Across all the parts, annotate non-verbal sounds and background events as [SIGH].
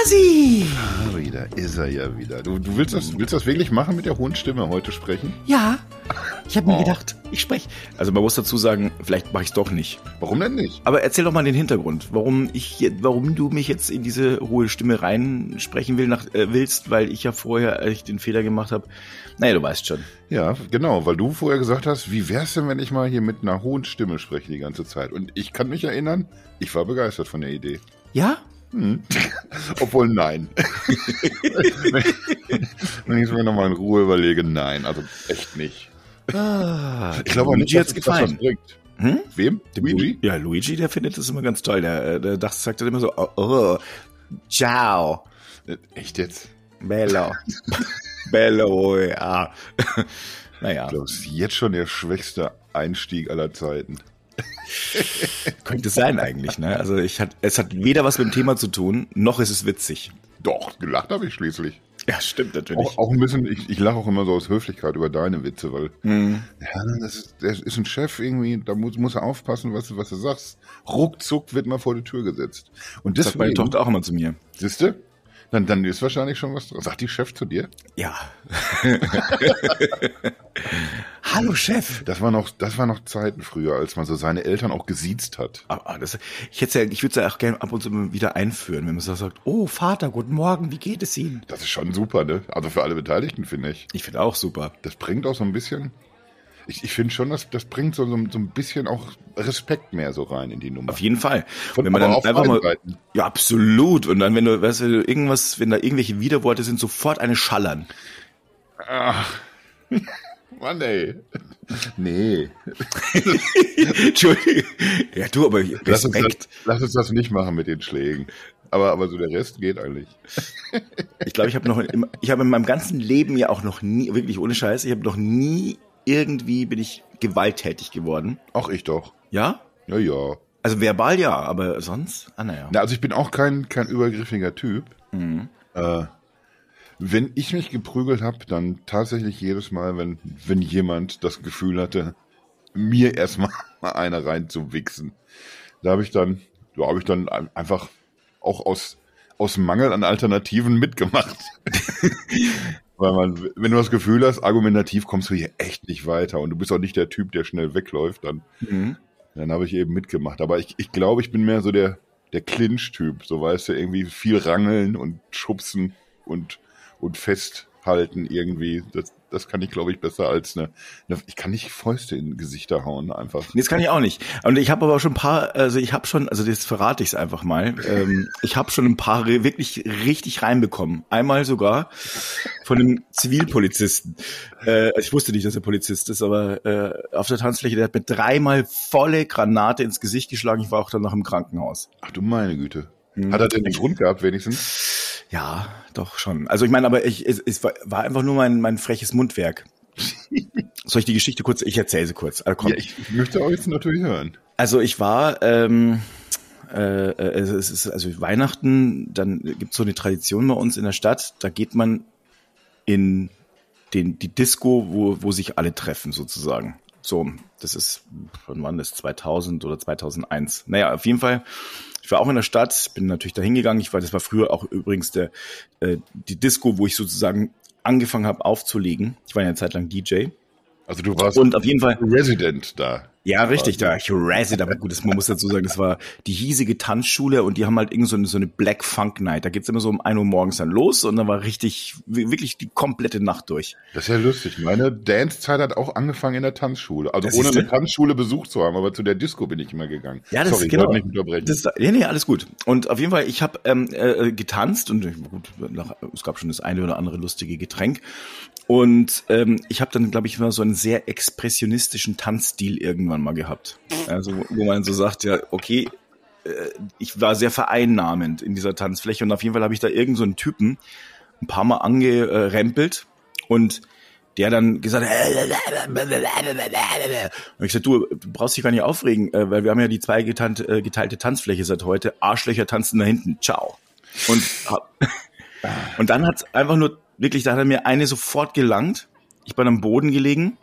Hasi! Ah, wieder ist er ja wieder. Du, du willst, das, willst das wirklich machen mit der hohen Stimme heute sprechen? Ja, ich habe mir Oh. gedacht, ich spreche. Also man muss dazu sagen, vielleicht mache ich es doch nicht. Warum denn nicht? Aber erzähl doch mal den Hintergrund, warum ich, warum du mich jetzt in diese hohe Stimme reinsprechen will, nach, äh, willst, weil ich ja vorher echt den Fehler gemacht habe. Naja, du weißt schon. Ja, genau, weil du vorher gesagt hast, wie wär's denn, wenn ich mal hier mit einer hohen Stimme spreche die ganze Zeit? Und ich kann mich erinnern, ich war begeistert von der Idee. Ja? Hm. [LAUGHS] Obwohl nein. [LAUGHS] wenn ich es mir nochmal in Ruhe überlege, nein, also echt nicht. Ah, Ich glaube Luigi das was gefallen. Hm? Wem? Dem Luigi? Lu- Ja, Luigi, der findet das immer ganz toll. Der, äh, der dachte, sagt dann immer so, oh, oh ciao, Äh, Echt jetzt? bello, [LAUGHS] bello, ja. naja, Ich glaube, es ist jetzt schon der schwächste Einstieg aller Zeiten. [LAUGHS] könnte sein eigentlich, ne? Also ich hat, es hat weder was mit dem Thema zu tun, noch ist es witzig. Doch, gelacht habe ich schließlich. Ja, stimmt natürlich. Auch, auch ein bisschen, ich, ich lache auch immer so aus Höflichkeit über deine Witze, weil Hm. ja, das ist, der ist ein Chef irgendwie, da muss, muss er aufpassen, was, du- was du sagst. Ruckzuck wird mal vor die Tür gesetzt. Und Das sagt meine Tochter auch immer zu mir. siehste, dann, dann ist wahrscheinlich schon was dran. Sagt die Chef zu dir? Ja. [LAUGHS] Hallo Chef. Das war noch, das war noch Zeiten früher, als man so seine Eltern auch gesiezt hat. Ah, ah, das, ich hätte ja, ich würde es ja auch gerne ab und zu mal wieder einführen, wenn man so sagt, oh Vater, guten Morgen, wie geht es Ihnen? Das ist schon super, ne? Also für alle Beteiligten, finde ich. Ich finde auch super. Das bringt auch so ein bisschen, ich, ich finde schon, dass das bringt so, so, so ein bisschen auch Respekt mehr so rein in die Nummer. Auf jeden Fall. Von- wenn man dann einfach mal, Seiten. ja absolut. Und dann, wenn du, weißt du, irgendwas, wenn da irgendwelche Widerworte sind, sofort eine schallern. Ach. [LAUGHS] Mann, ey. Nee. [LAUGHS] Entschuldigung. Ja, du, aber Lass uns, das, Respekt. lass uns das nicht machen mit den Schlägen. Aber, aber so der Rest geht eigentlich. Ich glaube, ich habe noch, im- ich habe in meinem ganzen Leben ja auch noch nie, wirklich ohne Scheiß, ich habe noch nie irgendwie bin ich gewalttätig geworden. Auch ich doch. Ja? Ja, ja. Also verbal ja, aber sonst? Ah, naja. Na, also ich bin auch kein, kein übergriffiger Typ. Mhm. Äh, wenn ich mich geprügelt habe, dann tatsächlich jedes Mal, wenn, wenn jemand das Gefühl hatte, mir erstmal [LAUGHS] mal eine reinzuwichsen. Da habe ich dann, da habe ich dann ein- einfach auch aus, aus Mangel an Alternativen mitgemacht. [LAUGHS] Weil man, wenn du das Gefühl hast, argumentativ kommst du hier echt nicht weiter und du bist auch nicht der Typ, der schnell wegläuft, dann, Mhm. dann habe ich eben mitgemacht. Aber ich, ich glaube, ich bin mehr so der, der Clinch-Typ. So weißt du, irgendwie viel rangeln und schubsen und, und festhalten irgendwie. Das, das kann ich, glaube ich, besser als eine, eine. Ich kann nicht Fäuste in Gesichter hauen, einfach. Nee, Das kann ich auch nicht. Und ich habe aber schon ein paar, also ich habe schon, also jetzt verrate ich es einfach mal. Ähm, ich habe schon ein paar wirklich richtig reinbekommen. Einmal sogar von einem Zivilpolizisten. Äh, ich wusste nicht, dass er Polizist ist, aber äh, auf der Tanzfläche, der hat mir dreimal volle Granate ins Gesicht geschlagen. Ich war auch danach im Krankenhaus. Ach du meine Güte. Hm. Hat er denn einen Grund gehabt, wenigstens? Ja, doch schon. Also ich meine, aber ich, es, es war, einfach nur mein, mein freches Mundwerk. [LAUGHS] Soll ich die Geschichte kurz? Ich erzähle sie kurz. Also. Ja, ich, ich möchte auch jetzt natürlich hören. Also ich war, ähm, äh, äh, es ist also Weihnachten, dann gibt's so eine Tradition bei uns in der Stadt, da geht man in den, die Disco, wo, wo sich alle treffen sozusagen. So, das ist, wann war das, 2000 oder 2001? Naja, auf jeden Fall, ich war auch in der Stadt, bin natürlich da hingegangen. Ich war, das war früher auch übrigens der, äh, die Disco, wo ich sozusagen angefangen habe aufzulegen. Ich war ja eine Zeit lang DJ. Also du warst Und auf jeden Fall, Resident da. Ja, richtig, da ich [LAUGHS] Resident, aber gut, das, man muss dazu sagen, das war die hiesige Tanzschule und die haben halt irgend so eine, so eine Black Funk Night. Da geht's immer so um 1 Uhr morgens dann los und dann war richtig, wi- wirklich die komplette Nacht durch. Das ist ja lustig. Meine Dance-Zeit hat auch angefangen in der Tanzschule. Also Das ohne eine Tanzschule besucht zu haben, aber zu der Disco bin ich immer gegangen. Ja, das Sorry, ist genau. nicht unterbrechen. Das, nee, nee, alles gut. Und auf jeden Fall, ich habe ähm, äh, getanzt und äh, gut, nach, es gab schon das eine oder andere lustige Getränk. Und ähm, ich habe dann, glaube ich, mal so einen sehr expressionistischen Tanzstil irgendwann mal gehabt. Also wo- man so sagt, ja, okay, äh, ich war sehr vereinnahmend in dieser Tanzfläche und auf jeden Fall habe ich da irgend so Typen ein paar Mal angerempelt und der dann gesagt und ich gesagt, du, du brauchst dich gar nicht aufregen, äh, weil wir haben ja die zwei geteilte, äh, Tanzfläche seit heute. Arschlöcher tanzen da hinten. Ciao. Und, und dann hat's einfach nur, wirklich, da hat er mir eine sofort gelangt. Ich bin am Boden gelegen,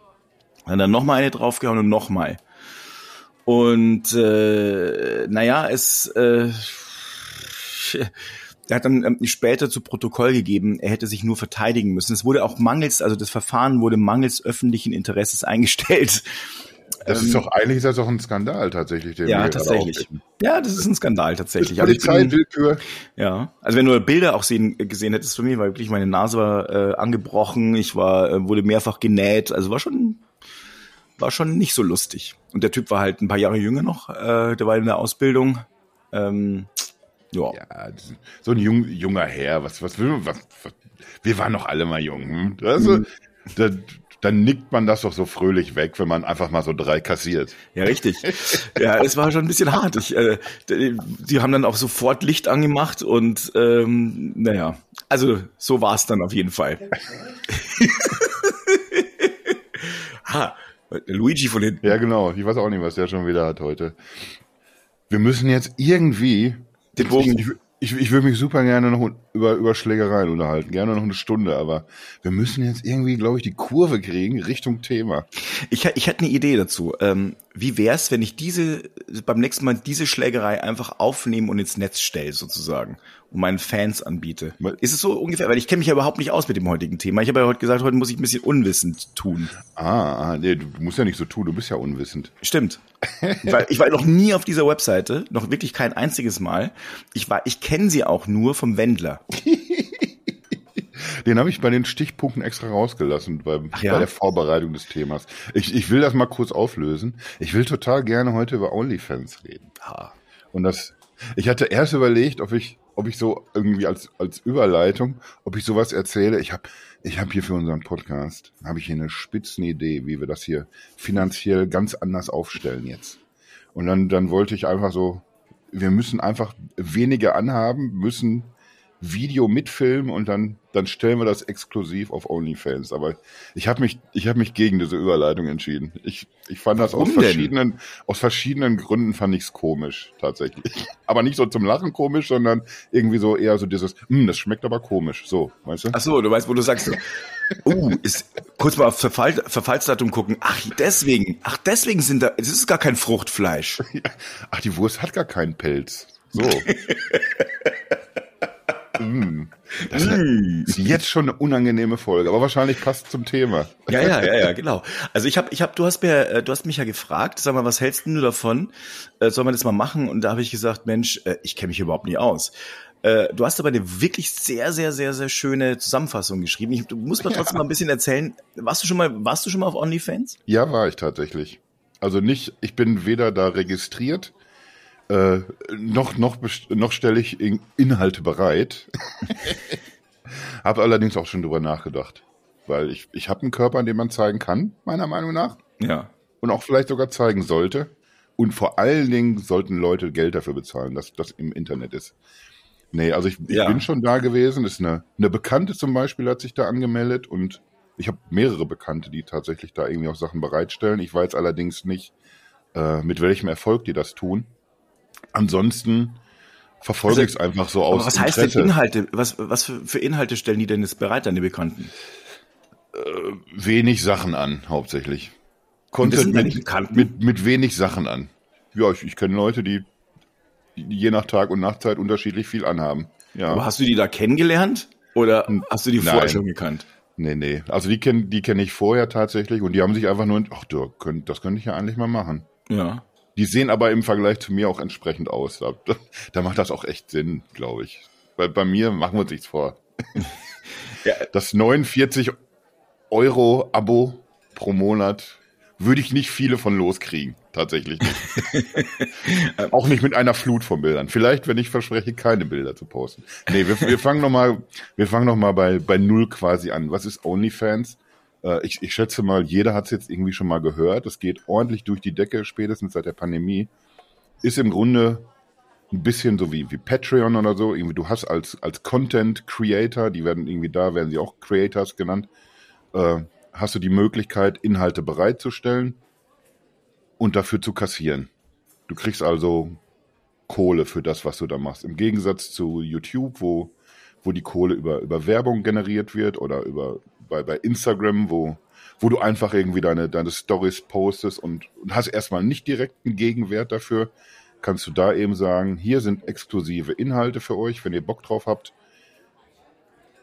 hat dann nochmal eine draufgehauen und nochmal. Und äh, naja, es äh, [LAUGHS] er hat dann ähm, später zu Protokoll gegeben, er hätte sich nur verteidigen müssen. Es wurde auch mangels, also das Verfahren wurde mangels öffentlichen Interesses [LAUGHS] eingestellt. Das ist doch eigentlich ist das doch ein Skandal tatsächlich. Ja, tatsächlich. Ja, das ist ein Skandal tatsächlich. Also Polizeiwillkür. Ja, also wenn du Bilder auch sehen, gesehen hättest von mir, war wirklich meine Nase war äh, angebrochen, ich war äh, wurde mehrfach genäht, also war schon war schon nicht so lustig. Und der Typ war halt ein paar Jahre jünger noch, äh, der war in der Ausbildung. Ähm, ja. Ja, so ein jung, junger Herr. Was, was will man? Was, was, wir waren doch alle mal jung. Hm? Also, da, dann nickt man das doch so fröhlich weg, wenn man einfach mal so drei kassiert. Ja, richtig. Ja, es war schon ein bisschen hart. Ich, äh, die, haben dann auch sofort Licht angemacht und ähm, naja, also so war es dann auf jeden Fall. [LAUGHS] ha, Luigi von hinten. Ja, genau. Ich weiß auch nicht, was der schon wieder hat heute. Wir müssen jetzt irgendwie Den Bogen. Ich, ich, würde mich super gerne noch über, über Schlägereien unterhalten. Gerne noch eine Stunde, aber wir müssen jetzt irgendwie, glaube ich, die Kurve kriegen Richtung Thema. Ich, ich hätte eine Idee dazu. Ähm, wie wär's, wenn ich diese beim nächsten Mal diese Schlägerei einfach aufnehme und ins Netz stelle, sozusagen, und meinen Fans anbiete? Ist es so ungefähr? Weil ich kenne mich ja überhaupt nicht aus mit dem heutigen Thema. Ich habe ja heute gesagt, heute muss ich ein bisschen unwissend tun. Ah, ah nee, du musst ja nicht so tun, du bist ja unwissend. Stimmt. [LAUGHS] Weil ich war noch nie auf dieser Webseite, noch wirklich kein einziges Mal. Ich war, ich kenne sie auch nur vom Wendler. [LAUGHS] Den habe ich bei den Stichpunkten extra rausgelassen Ach ja? bei der Vorbereitung des Themas. Ich, ich will das mal kurz auflösen. Ich will total gerne heute über OnlyFans reden. Ah. Und das, ich hatte erst überlegt, ob ich, ob ich so irgendwie als, als Überleitung, ob ich sowas erzähle. Ich habe ich hab hier für unseren Podcast, habe ich hier eine Spitzenidee, wie wir das hier finanziell ganz anders aufstellen jetzt. Und dann, dann wollte ich einfach so, wir müssen einfach weniger anhaben, müssen Video mitfilmen und dann, dann stellen wir das exklusiv auf OnlyFans. Aber ich habe mich, ich habe mich gegen diese Überleitung entschieden. Ich, ich fand das aus denn? verschiedenen, aus verschiedenen Gründen fand ich's komisch, tatsächlich. [LAUGHS] Aber nicht so zum Lachen komisch, sondern irgendwie so eher so dieses, hm, das schmeckt aber komisch. So, weißt du? Ach so, du weißt, wo du sagst, [LAUGHS] uh, ist, kurz mal auf Verfall, Verfallsdatum gucken. Ach, deswegen, ach, deswegen sind da, es ist gar kein Fruchtfleisch. [LAUGHS] Ach, die Wurst hat gar keinen Pelz. So. Mm. Das ist jetzt schon eine unangenehme Folge, aber wahrscheinlich passt zum Thema. Ja, ja, ja, ja, genau. Also ich habe, ich habe, du hast mir, äh, du hast mich ja gefragt, sag mal, was hältst denn du davon? Äh, soll man das mal machen? Und da habe ich gesagt, Mensch, äh, ich kenne mich überhaupt nicht aus. Du hast aber eine wirklich sehr, sehr, sehr, sehr schöne Zusammenfassung geschrieben. Ich, du musst mir trotzdem [LAUGHS] mal ein bisschen erzählen. Warst du schon mal, warst du schon mal auf OnlyFans? Ja, war ich tatsächlich. Also nicht, ich bin weder da registriert, äh, noch, noch, noch stelle ich In Inhalte bereit. [LAUGHS] habe allerdings auch schon drüber nachgedacht. Weil ich, ich habe einen Körper, den man zeigen kann, meiner Meinung nach. Ja. Und auch vielleicht sogar zeigen sollte. Und vor allen Dingen sollten Leute Geld dafür bezahlen, dass das im Internet ist. Nee, also ich, ich Ja. bin schon da gewesen. Ist eine, eine Bekannte zum Beispiel hat sich da angemeldet und ich habe mehrere Bekannte, die tatsächlich da irgendwie auch Sachen bereitstellen. Ich weiß allerdings nicht, äh, mit welchem Erfolg die das tun. Ansonsten verfolge Also, ich es einfach so aus was heißt denn Interesse. Inhalte? Was, was für, Inhalte stellen die denn jetzt bereit, deine Bekannten? Wenig Sachen an, hauptsächlich. Content mit, Bekannten? mit, mit wenig Sachen an. Ja, ich, ich kenne Leute, die die je nach Tag und Nachtzeit unterschiedlich viel anhaben. Ja. Aber hast du die da kennengelernt? Oder hast du die vorher Nein. schon gekannt? Nee, nee. Also die kenne die kenn ich vorher tatsächlich und die haben sich einfach nur, ach, das könnte ich ja eigentlich mal machen. Ja. Die sehen aber im Vergleich zu mir auch entsprechend aus. Da, da macht das auch echt Sinn, glaube ich. Weil bei mir machen wir uns nichts vor. [LAUGHS] Ja. Das 49 Euro Abo pro Monat würde ich nicht viele von loskriegen. Tatsächlich nicht. [LAUGHS] auch nicht mit einer Flut von Bildern. Vielleicht, wenn ich verspreche, keine Bilder zu posten. Nee, wir, wir fangen nochmal, wir fangen noch mal bei, bei Null quasi an. Was ist OnlyFans? Äh, ich, ich schätze mal, jeder hat es jetzt irgendwie schon mal gehört. Es geht ordentlich durch die Decke, spätestens seit der Pandemie. Ist im Grunde ein bisschen so wie, wie Patreon oder so. Irgendwie, du hast als, als Content Creator, die werden irgendwie da, werden sie auch Creators genannt, äh, hast du die Möglichkeit, Inhalte bereitzustellen und dafür zu kassieren. Du kriegst also Kohle für das, was du da machst. Im Gegensatz zu YouTube, wo, wo die Kohle über, über Werbung generiert wird oder über, bei, bei Instagram, wo, wo du einfach irgendwie deine, deine Stories postest und, und hast erstmal nicht direkt einen Gegenwert dafür, kannst du da eben sagen, hier sind exklusive Inhalte für euch, wenn ihr Bock drauf habt.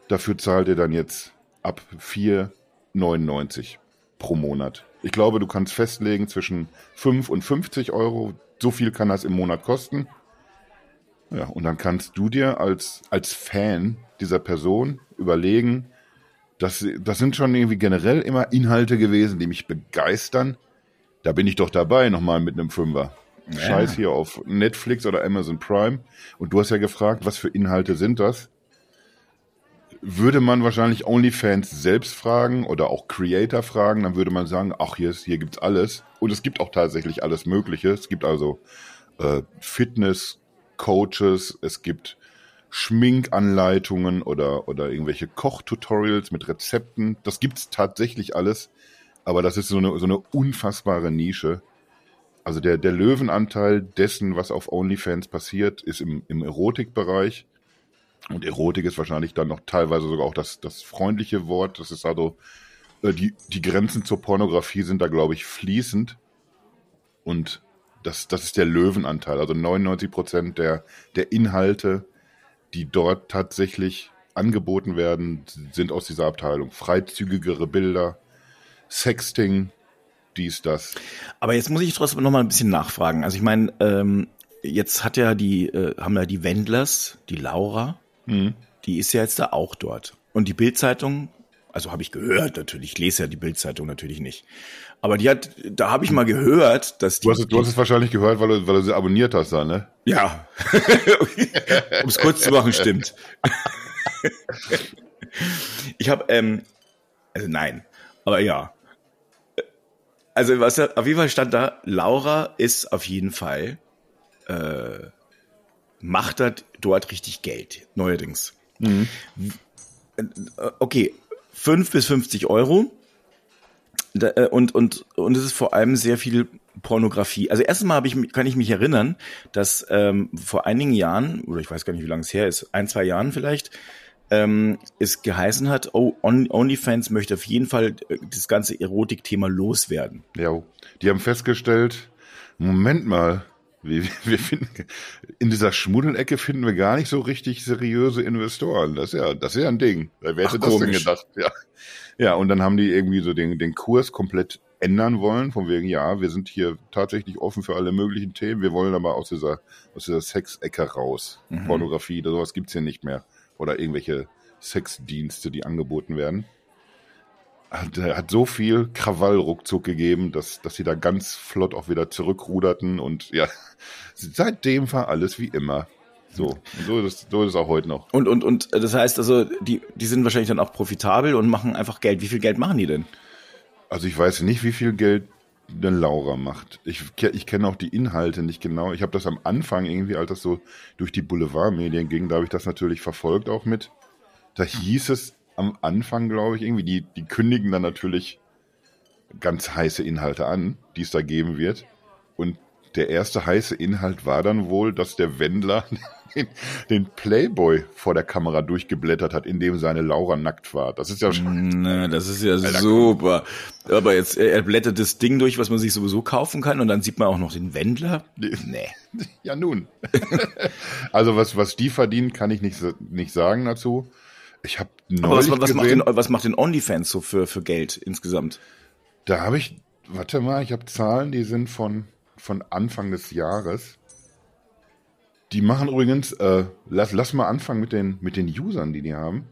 Dafür zahlt ihr dann jetzt ab 4,99 pro Monat. Ich glaube, du kannst festlegen zwischen 5 und 50 Euro. So viel kann das im Monat kosten. Ja, und dann kannst du dir als, als Fan dieser Person überlegen, das, das sind schon irgendwie generell immer Inhalte gewesen, die mich begeistern. Da bin ich doch dabei, nochmal mit einem Fünfer. Ja. Scheiß hier auf Netflix oder Amazon Prime. Und du hast ja gefragt, was für Inhalte sind das? Würde man wahrscheinlich OnlyFans selbst fragen oder auch Creator fragen, dann würde man sagen, ach hier, hier gibt's alles. Und es gibt auch tatsächlich alles Mögliche. Es gibt also äh, Fitness, Coaches, es gibt Schminkanleitungen oder, oder irgendwelche Kochtutorials mit Rezepten. Das gibt's tatsächlich alles. Aber das ist so eine, so eine unfassbare Nische. Also der, der Löwenanteil dessen, was auf OnlyFans passiert, ist im, im Erotikbereich. Und Erotik ist wahrscheinlich dann noch teilweise sogar auch das, das freundliche Wort. Das ist also, äh, die, die Grenzen zur Pornografie sind da, glaube ich, fließend. Und das, das ist der Löwenanteil. Also 99 Prozent der, der Inhalte, die dort tatsächlich angeboten werden, sind aus dieser Abteilung. Freizügigere Bilder, Sexting, dies, das. Aber jetzt muss ich trotzdem noch mal ein bisschen nachfragen. Also ich meine, ähm, jetzt hat ja die, äh, haben ja die Wendlers, die Laura, mhm. die ist ja jetzt da auch dort. Und die Bildzeitung, also habe ich gehört natürlich, ich lese ja die Bildzeitung natürlich nicht. Aber die hat, da habe ich mal gehört, dass die. Du hast, du hast es wahrscheinlich gehört, weil du, weil du sie abonniert hast, da, ne? Ja. [LAUGHS] um es kurz zu machen, stimmt. [LAUGHS] ich habe, ähm, also nein, aber ja. Also was auf jeden Fall stand da, Laura ist auf jeden Fall äh, macht das dort richtig Geld, neuerdings. Mhm. Okay, 5 bis 50 Euro. Äh, und, und, und es ist vor allem sehr viel Pornografie. Also erstens mal ich, kann ich mich erinnern, dass ähm, vor einigen Jahren, oder ich weiß gar nicht, wie lange es her ist, ein, zwei Jahren vielleicht, ähm, es geheißen hat, oh, OnlyFans möchte auf jeden Fall äh, das ganze Erotik-Thema loswerden. Ja, die haben festgestellt, Moment mal, wir, wir finden, in dieser Schmuddelecke finden wir gar nicht so richtig seriöse Investoren. Das ist ja, das ist ja ein Ding. Wer hätte Ach, das denn gedacht? Ja. ja, und dann haben die irgendwie so den, den Kurs komplett ändern wollen, von wegen, ja, wir sind hier tatsächlich offen für alle möglichen Themen, wir wollen aber aus dieser, aus dieser Sexecke raus. Mhm. Pornografie, sowas gibt's hier nicht mehr. Oder irgendwelche Sexdienste, die angeboten werden hat, hat so viel Krawall ruckzuck gegeben, dass, dass sie da ganz flott auch wieder zurückruderten und ja, [LAUGHS] seitdem war alles wie immer. So, so ist, es, so ist es auch heute noch. Und, und, und das heißt also, die, die sind wahrscheinlich dann auch profitabel und machen einfach Geld. Wie viel Geld machen die denn? Also ich weiß nicht, wie viel Geld denn Laura macht. Ich, ich kenne auch die Inhalte nicht genau. Ich habe das am Anfang irgendwie, als das so durch die Boulevardmedien ging, da habe ich das natürlich verfolgt auch mit. Da hieß es, am Anfang, glaube ich, irgendwie. Die, die kündigen dann natürlich ganz heiße Inhalte an, die es da geben wird. Und der erste heiße Inhalt war dann wohl, dass der Wendler [LAUGHS] den, den, Playboy vor der Kamera durchgeblättert hat, in dem seine Laura nackt war. Das ist ja schon. Na, das ist ja Alter, super. Aber jetzt, er blättert das Ding durch, was man sich sowieso kaufen kann, und dann sieht man auch noch den Wendler. Nee. [LAUGHS] Ja, nun. [LAUGHS] also, was, was die verdienen, kann ich nicht, nicht sagen dazu. Ich habe neulich was, was, macht den, was macht den OnlyFans so für, für Geld insgesamt? Da habe ich, warte mal, ich habe Zahlen, die sind von, von Anfang des Jahres. Die machen übrigens, äh, lass, lass mal anfangen mit den, mit den Usern, die die haben.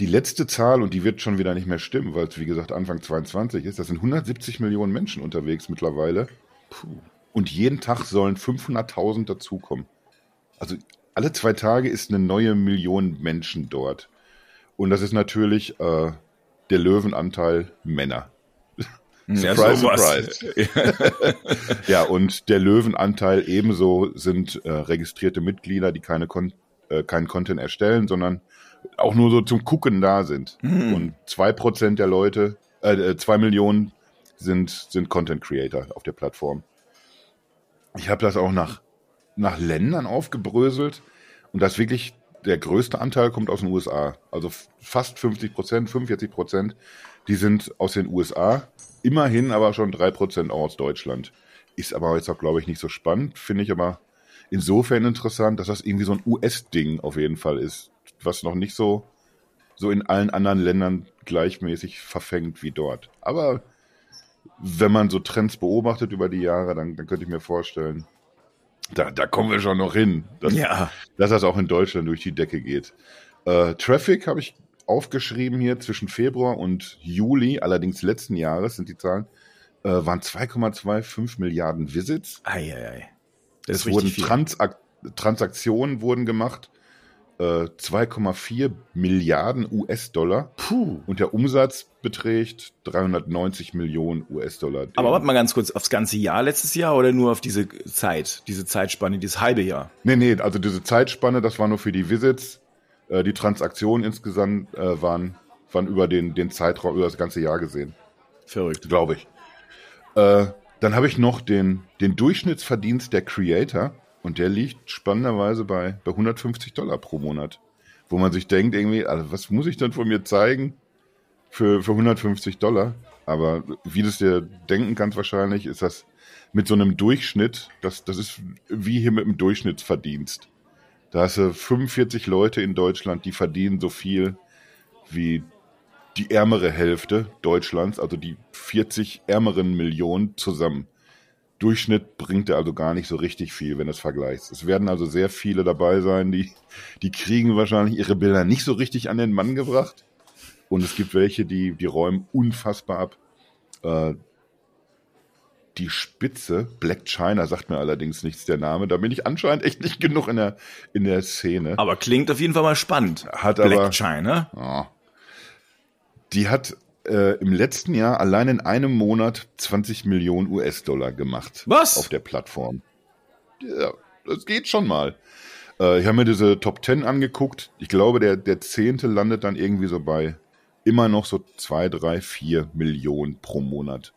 Die letzte Zahl, und die wird schon wieder nicht mehr stimmen, weil es wie gesagt Anfang 22 ist, das sind 170 Millionen Menschen unterwegs mittlerweile. Puh. Und jeden Tag sollen 500.000 dazukommen. Also alle zwei Tage ist eine neue Million Menschen dort. Und das ist natürlich äh, der Löwenanteil Männer. [LAUGHS] Surprise, surprise. [LAUGHS] ja, und der Löwenanteil ebenso sind äh, registrierte Mitglieder, die keine Kon äh, keinen Content erstellen, sondern auch nur so zum Gucken da sind. Mhm. Und zwei Prozent der Leute, äh, äh, zwei Millionen sind, sind Content Creator auf der Plattform. Ich habe das auch nach nach Ländern aufgebröselt und das wirklich der größte Anteil kommt aus den USA. Also fast 50 Prozent, 45 Prozent, die sind aus den USA. Immerhin aber schon drei Prozent auch aus Deutschland. ist aber jetzt auch, glaube ich, nicht so spannend. Finde ich aber insofern interessant, dass das irgendwie so ein US-Ding auf jeden Fall ist, was noch nicht so, so in allen anderen Ländern gleichmäßig verfängt wie dort. Aber wenn man so Trends beobachtet über die Jahre, dann, dann könnte ich mir vorstellen, da, da kommen wir schon noch hin, dass, Ja. dass das auch in Deutschland durch die Decke geht. Äh, Traffic habe ich aufgeschrieben hier zwischen Februar und Juli, allerdings letzten Jahres sind die Zahlen, äh, waren 2,25 Milliarden Visits. Eieiei. Das Es ist wurden richtig viel. Transak Transaktionen wurden gemacht, äh, 2,4 Milliarden US-Dollar Puh. und der Umsatz beträgt 390 Millionen US-Dollar. Aber warte mal ganz kurz, aufs ganze Jahr letztes Jahr oder nur auf diese Zeit, diese Zeitspanne, dieses halbe Jahr? Nee, nee, also diese Zeitspanne, das war nur für die Visits. Äh, die Transaktionen insgesamt äh, waren, waren über den, den Zeitraum, über das ganze Jahr gesehen, Verrückt. glaube ich. Äh, dann habe ich noch den, den Durchschnittsverdienst der Creator und der liegt spannenderweise bei, bei 150 Dollar pro Monat. Wo man sich denkt, irgendwie, also was muss ich denn von mir zeigen für, für 150 Dollar? Aber wie du es dir denken kannst wahrscheinlich, ist das mit so einem Durchschnitt, das, das ist wie hier mit dem Durchschnittsverdienst. Da hast du 45 Leute in Deutschland, die verdienen so viel wie die ärmere Hälfte Deutschlands, also die 40 ärmeren Millionen zusammen. Durchschnitt bringt er also gar nicht so richtig viel, wenn du es vergleichst. Es werden also sehr viele dabei sein, die, die kriegen wahrscheinlich ihre Bilder nicht so richtig an den Mann gebracht. Und es gibt welche, die, die räumen unfassbar ab. Äh, die Spitze, Black China, sagt mir allerdings nichts der Name. Da bin ich anscheinend echt nicht genug in der, in der Szene. Aber klingt auf jeden Fall mal spannend. Hat Black aber- China. Ja. Die hat äh, im letzten Jahr allein in einem Monat 20 Millionen US-Dollar gemacht. Was? Auf der Plattform. Ja, das geht schon mal. Äh, ich habe mir diese Top 10 angeguckt. Ich glaube, der, der zehnte landet dann irgendwie so bei immer noch so zwei, drei, vier Millionen pro Monat.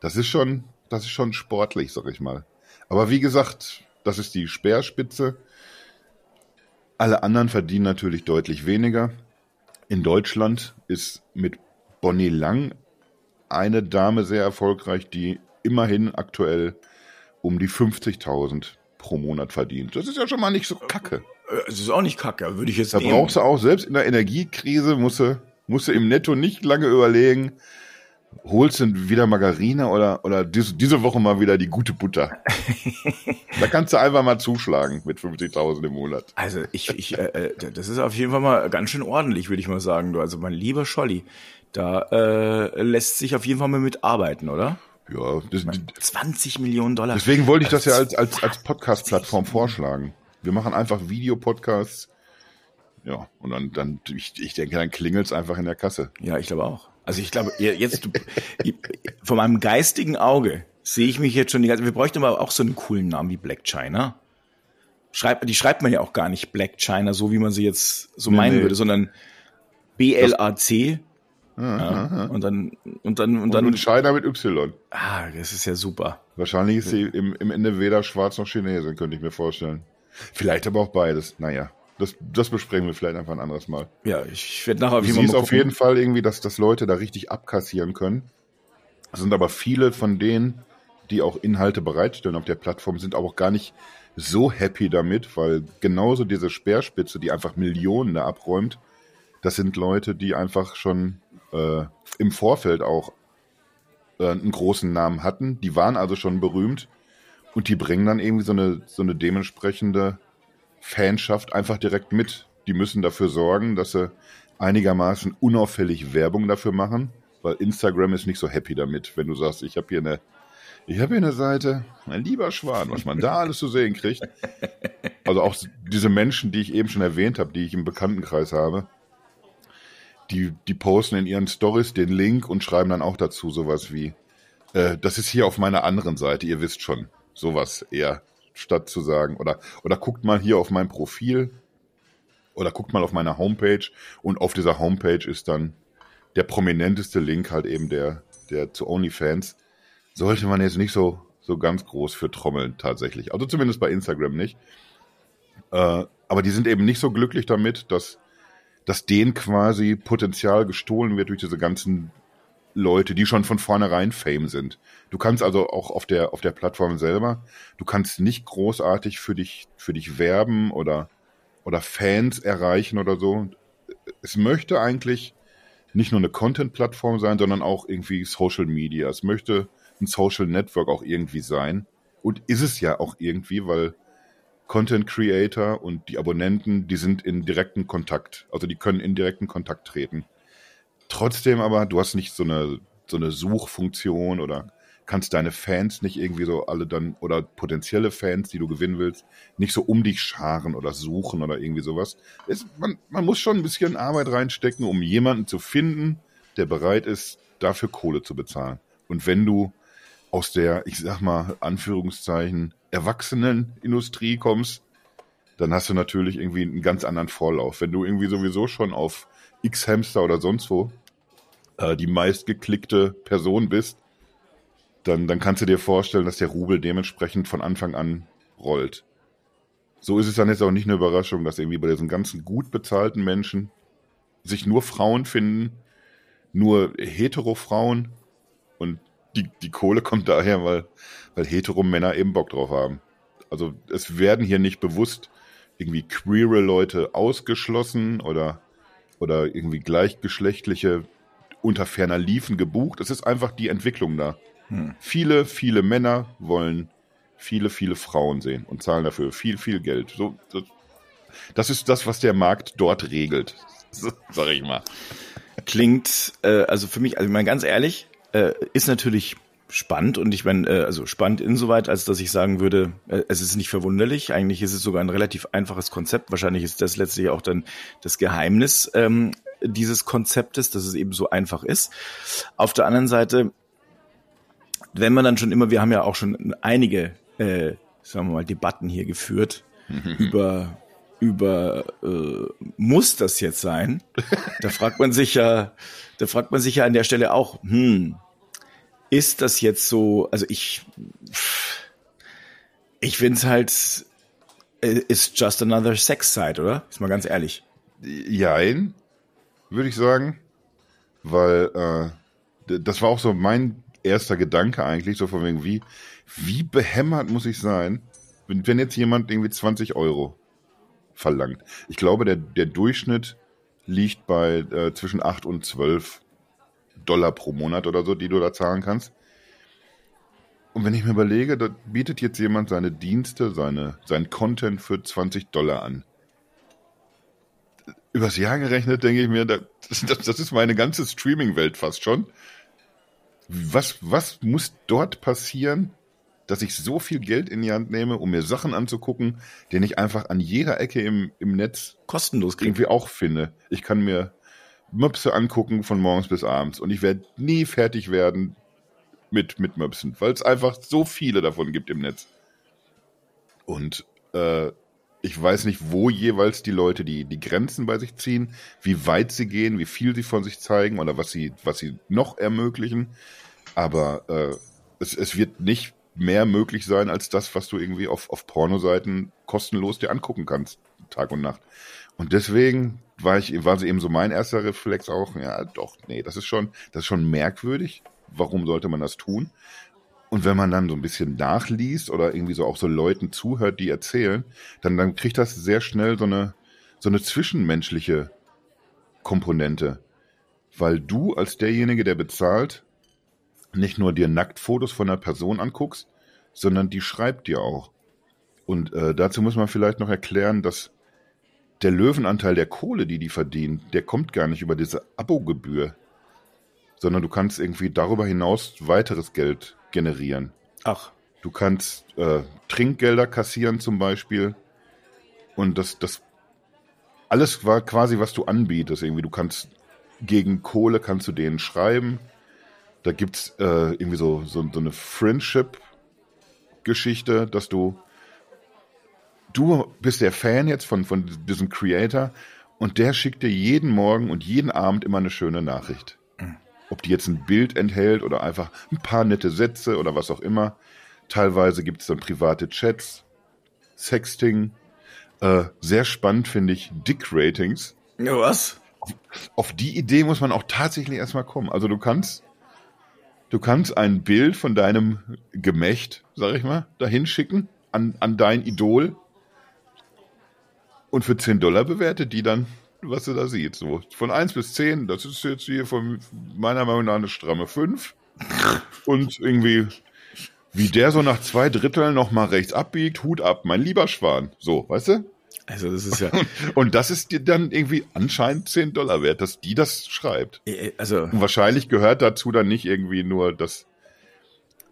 Das ist schon, das ist schon sportlich, sag ich mal. Aber wie gesagt, das ist die Speerspitze. Alle anderen verdienen natürlich deutlich weniger. In Deutschland ist mit Bonnie Lang eine Dame sehr erfolgreich, die immerhin aktuell um die 50.000 pro Monat verdient. Das ist ja schon mal nicht so kacke. Äh, Es ist auch nicht kacke, würde ich jetzt Da nehmen. brauchst du auch, selbst in der Energiekrise, musst du, musst du im Netto nicht lange überlegen, holst du wieder Margarine oder, oder diese, diese Woche mal wieder die gute Butter. [LAUGHS] da kannst du einfach mal zuschlagen mit 50.000 im Monat. Also ich, ich äh, äh, das ist auf jeden Fall mal ganz schön ordentlich, würde ich mal sagen. Du, also mein lieber Scholli, da äh, lässt sich auf jeden Fall mal mitarbeiten, oder? Ja, das, 20 Millionen Dollar. deswegen wollte ich das ja Also, als, als, als Podcast-Plattform vorschlagen. Wir machen einfach Videopodcasts. Ja, und dann, dann ich, ich denke, dann klingelt's einfach in der Kasse. Ja, ich glaube auch. Also ich glaube, jetzt von meinem geistigen Auge sehe ich mich jetzt schon die ganze. Wir bräuchten aber auch so einen coolen Namen wie Black China. Schreibt, die schreibt man ja auch gar nicht Black China, so wie man sie jetzt so Nee, meinen nee. würde, sondern B L A C. Ja, und dann und dann und dann. und China mit Y. ah, das ist ja super. Wahrscheinlich ist sie im, im Ende weder schwarz noch Chinesin, könnte ich mir vorstellen. Vielleicht aber auch beides. Naja, das, das besprechen wir vielleicht einfach ein anderes Mal. Ja, ich werde nachher auf jeden Fall auf jeden Fall irgendwie, dass, dass Leute da richtig abkassieren können. Es sind aber viele von denen, die auch Inhalte bereitstellen auf der Plattform, sind aber auch gar nicht so happy damit, weil genauso diese Speerspitze, die einfach Millionen da abräumt, das sind Leute, die einfach schon äh, im Vorfeld auch äh, einen großen Namen hatten. Die waren also schon berühmt und die bringen dann irgendwie so eine, so eine dementsprechende Fanschaft einfach direkt mit. Die müssen dafür sorgen, dass sie einigermaßen unauffällig Werbung dafür machen, weil Instagram ist nicht so happy damit, wenn du sagst, ich habe hier eine ich habe hier eine Seite, mein lieber Schwan, was man da alles zu sehen kriegt. Also auch diese Menschen, die ich eben schon erwähnt habe, die ich im Bekanntenkreis habe, die, die posten in ihren Stories den Link und schreiben dann auch dazu sowas wie, äh, das ist hier auf meiner anderen Seite, ihr wisst schon, sowas eher, statt zu sagen, oder, oder guckt mal hier auf mein Profil, oder guckt mal auf meine Homepage und auf dieser Homepage ist dann der prominenteste Link halt eben der, der zu OnlyFans. Sollte man jetzt nicht so, so ganz groß für trommeln tatsächlich. Also zumindest bei Instagram nicht. Äh, aber die sind eben nicht so glücklich damit, dass, dass denen quasi Potenzial gestohlen wird durch diese ganzen Leute, die schon von vornherein Fame sind. Du kannst also auch auf der, auf der Plattform selber, du kannst nicht großartig für dich, für dich werben oder, oder Fans erreichen oder so. Es möchte eigentlich nicht nur eine Content-Plattform sein, sondern auch irgendwie Social Media. Es möchte ein Social Network auch irgendwie sein. Und ist es ja auch irgendwie, weil Content Creator und die Abonnenten, die sind in direkten Kontakt. Also die können in direkten Kontakt treten. Trotzdem aber, du hast nicht so eine, so eine Suchfunktion oder kannst deine Fans nicht irgendwie so alle dann oder potenzielle Fans, die du gewinnen willst, nicht so um dich scharen oder suchen oder irgendwie sowas. Es, man, man muss schon ein bisschen Arbeit reinstecken, um jemanden zu finden, der bereit ist, dafür Kohle zu bezahlen. Und wenn du aus der, ich sag mal, Anführungszeichen, Erwachsenenindustrie kommst, dann hast du natürlich irgendwie einen ganz anderen Vorlauf. Wenn du irgendwie sowieso schon auf X-Hamster oder sonst wo äh, die meistgeklickte Person bist, dann, dann kannst du dir vorstellen, dass der Rubel dementsprechend von Anfang an rollt. So ist es dann jetzt auch nicht eine Überraschung, dass irgendwie bei diesen ganzen gut bezahlten Menschen sich nur Frauen finden, nur hetero Frauen die, die Kohle kommt daher, weil, weil hetero Männer eben Bock drauf haben. Also es werden hier nicht bewusst irgendwie queere Leute ausgeschlossen oder, oder irgendwie gleichgeschlechtliche unter ferner Liefen gebucht. Es ist einfach die Entwicklung da. Hm. Viele, viele Männer wollen viele, viele Frauen sehen und zahlen dafür viel, viel Geld. So, das ist das, was der Markt dort regelt, [LAUGHS] sag ich mal. Klingt, äh, also für mich, also ich meine ganz ehrlich, äh, ist natürlich spannend und ich meine, äh, also spannend insoweit, als dass ich sagen würde, äh, es ist nicht verwunderlich. Eigentlich ist es sogar ein relativ einfaches Konzept. Wahrscheinlich ist das letztlich auch dann das Geheimnis ähm, dieses Konzeptes, dass es eben so einfach ist. Auf der anderen Seite, wenn man dann schon immer, wir haben ja auch schon einige, äh, sagen wir mal, Debatten hier geführt über über äh, muss das jetzt sein? Da fragt man sich ja, da fragt man sich ja an der Stelle auch, hm, ist das jetzt so, also ich, ich finde es halt, äh, ist just another sex site, oder? Ist mal ganz ehrlich. Jein, würde ich sagen, weil äh, das war auch so mein erster Gedanke eigentlich, so von wegen, wie, wie behämmert muss ich sein, wenn, wenn jetzt jemand irgendwie 20 Euro verlangt. Ich glaube, der, der Durchschnitt liegt bei äh, zwischen 8 und 12 Dollar pro Monat oder so, die du da zahlen kannst. Und wenn ich mir überlege, da bietet jetzt jemand seine Dienste, seine, sein Content für 20 Dollar an. Übers Jahr gerechnet denke ich mir, das, das, das ist meine ganze Streaming-Welt fast schon. Was, was muss dort passieren, dass ich so viel Geld in die Hand nehme, um mir Sachen anzugucken, den ich einfach an jeder Ecke im, im Netz kostenlos irgendwie auch finde. Ich kann mir Möpse angucken von morgens bis abends und ich werde nie fertig werden mit, mit Möpsen, weil es einfach so viele davon gibt im Netz. Und äh, ich weiß nicht, wo jeweils die Leute die, die Grenzen bei sich ziehen, wie weit sie gehen, wie viel sie von sich zeigen oder was sie, was sie noch ermöglichen. Aber äh, es, es wird nicht mehr möglich sein als das, was du irgendwie auf, auf Pornoseiten kostenlos dir angucken kannst, Tag und Nacht. Und deswegen war ich, war sie eben so mein erster Reflex auch, ja, doch, nee, das ist schon, das ist schon merkwürdig. Warum sollte man das tun? Und wenn man dann so ein bisschen nachliest oder irgendwie so auch so Leuten zuhört, die erzählen, dann, dann kriegt das sehr schnell so eine, so eine zwischenmenschliche Komponente. Weil du als derjenige, der bezahlt, nicht nur dir Nacktfotos von einer Person anguckst, sondern die schreibt dir auch. Und äh, dazu muss man vielleicht noch erklären, dass der Löwenanteil der Kohle, die die verdienen, der kommt gar nicht über diese Abogebühr, sondern du kannst irgendwie darüber hinaus weiteres Geld generieren. Ach. Du kannst äh, Trinkgelder kassieren zum Beispiel und das, das alles war quasi, was du anbietest. Irgendwie, du kannst gegen Kohle kannst du denen schreiben. Da gibt's äh, irgendwie so, so, so eine Friendship-Geschichte, dass du du bist der Fan jetzt von, von diesem Creator und der schickt dir jeden Morgen und jeden Abend immer eine schöne Nachricht. Ob die jetzt ein Bild enthält oder einfach ein paar nette Sätze oder was auch immer. Teilweise gibt es dann private Chats, Sexting. Äh, sehr spannend finde ich Dick-Ratings. Ja, was? Auf, auf die Idee muss man auch tatsächlich erstmal kommen. Also du kannst du kannst ein Bild von deinem Gemächt, sag ich mal, dahin schicken an, an dein Idol und für 10 Dollar bewertet die dann, was du da siehst. So von 1 bis 10, das ist jetzt hier von meiner Meinung nach eine stramme 5. Und irgendwie, wie der so nach zwei Dritteln nochmal rechts abbiegt, Hut ab, mein lieber Schwan. So, weißt du? Also das ist ja. Und das ist dir dann irgendwie anscheinend 10 Dollar wert, dass die das schreibt. Äh, also. Und wahrscheinlich gehört dazu dann nicht irgendwie nur, dass,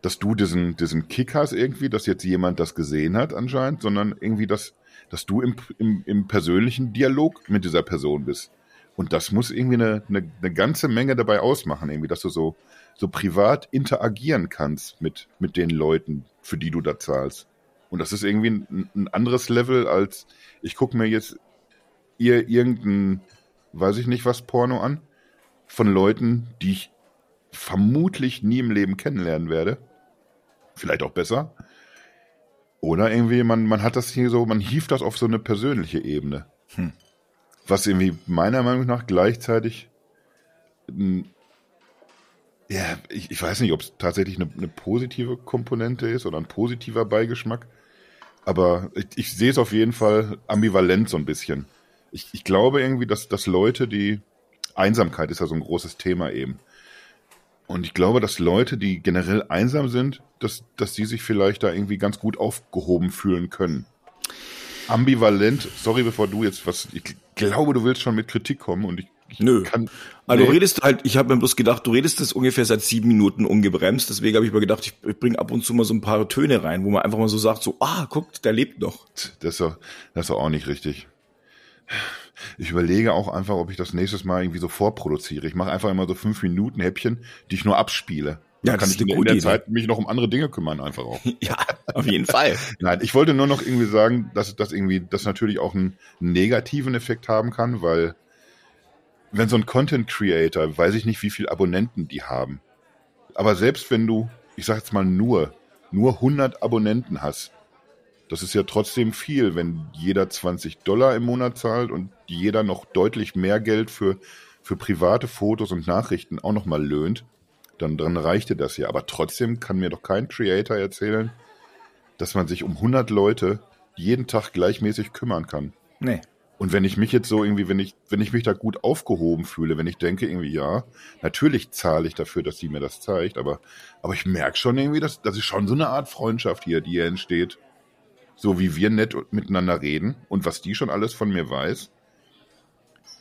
dass du diesen, diesen Kick hast irgendwie, dass jetzt jemand das gesehen hat anscheinend, sondern irgendwie, dass, dass du im, im, im persönlichen Dialog mit dieser Person bist. Und das muss irgendwie eine, eine, eine ganze Menge dabei ausmachen, irgendwie, dass du so, so privat interagieren kannst mit, mit den Leuten, für die du da zahlst. Und das ist irgendwie ein, ein anderes Level als, ich gucke mir jetzt ihr irgendein, weiß ich nicht was, Porno an, von Leuten, die ich vermutlich nie im Leben kennenlernen werde. Vielleicht auch besser. Oder irgendwie, man, man hat das hier so, man hieft das auf so eine persönliche Ebene. Hm. Was irgendwie meiner Meinung nach gleichzeitig ja, ich, ich weiß nicht, ob es tatsächlich eine, eine, positive Komponente ist oder ein positiver Beigeschmack. Aber ich, ich sehe es auf jeden Fall ambivalent so ein bisschen. Ich, ich glaube irgendwie, dass, dass Leute, die Einsamkeit ist ja so ein großes Thema eben. Und ich glaube, dass Leute, die generell einsam sind, dass, dass die sich vielleicht da irgendwie ganz gut aufgehoben fühlen können. Ambivalent, sorry, bevor du jetzt was, ich glaube, du willst schon mit Kritik kommen und ich Nö. Kann, also nee. du redest halt, ich habe mir bloß gedacht, du redest das ungefähr seit sieben Minuten ungebremst. Deswegen habe ich mir gedacht, ich, ich bringe ab und zu mal so ein paar Töne rein, wo man einfach mal so sagt, so, ah, guckt, der lebt noch. Das ist doch, das ist doch auch nicht richtig. Ich überlege auch einfach, ob ich das nächstes Mal irgendwie so vorproduziere. Ich mache einfach immer so fünf Minuten Häppchen, die ich nur abspiele. Ja, kann ich in der Idee. Zeit mich noch um andere Dinge kümmern, einfach auch. [LAUGHS] ja, auf jeden Fall. Nein, ich wollte nur noch irgendwie sagen, dass das irgendwie, das natürlich auch einen negativen Effekt haben kann, weil wenn so ein Content Creator, weiß ich nicht, wie viele Abonnenten die haben. Aber selbst wenn du, ich sag jetzt mal nur, nur 100 Abonnenten hast, das ist ja trotzdem viel, wenn jeder 20 Dollar im Monat zahlt und jeder noch deutlich mehr Geld für, für private Fotos und Nachrichten auch nochmal löhnt, dann, dann reichte das ja. Aber trotzdem kann mir doch kein Creator erzählen, dass man sich um 100 Leute jeden Tag gleichmäßig kümmern kann. Nee. Und wenn ich mich jetzt so irgendwie, wenn ich, wenn ich mich da gut aufgehoben fühle, wenn ich denke irgendwie, ja, natürlich zahle ich dafür, dass sie mir das zeigt, aber, aber ich merke schon irgendwie, dass, das ist schon so eine Art Freundschaft hier, die hier entsteht. So wie wir nett miteinander reden und was die schon alles von mir weiß.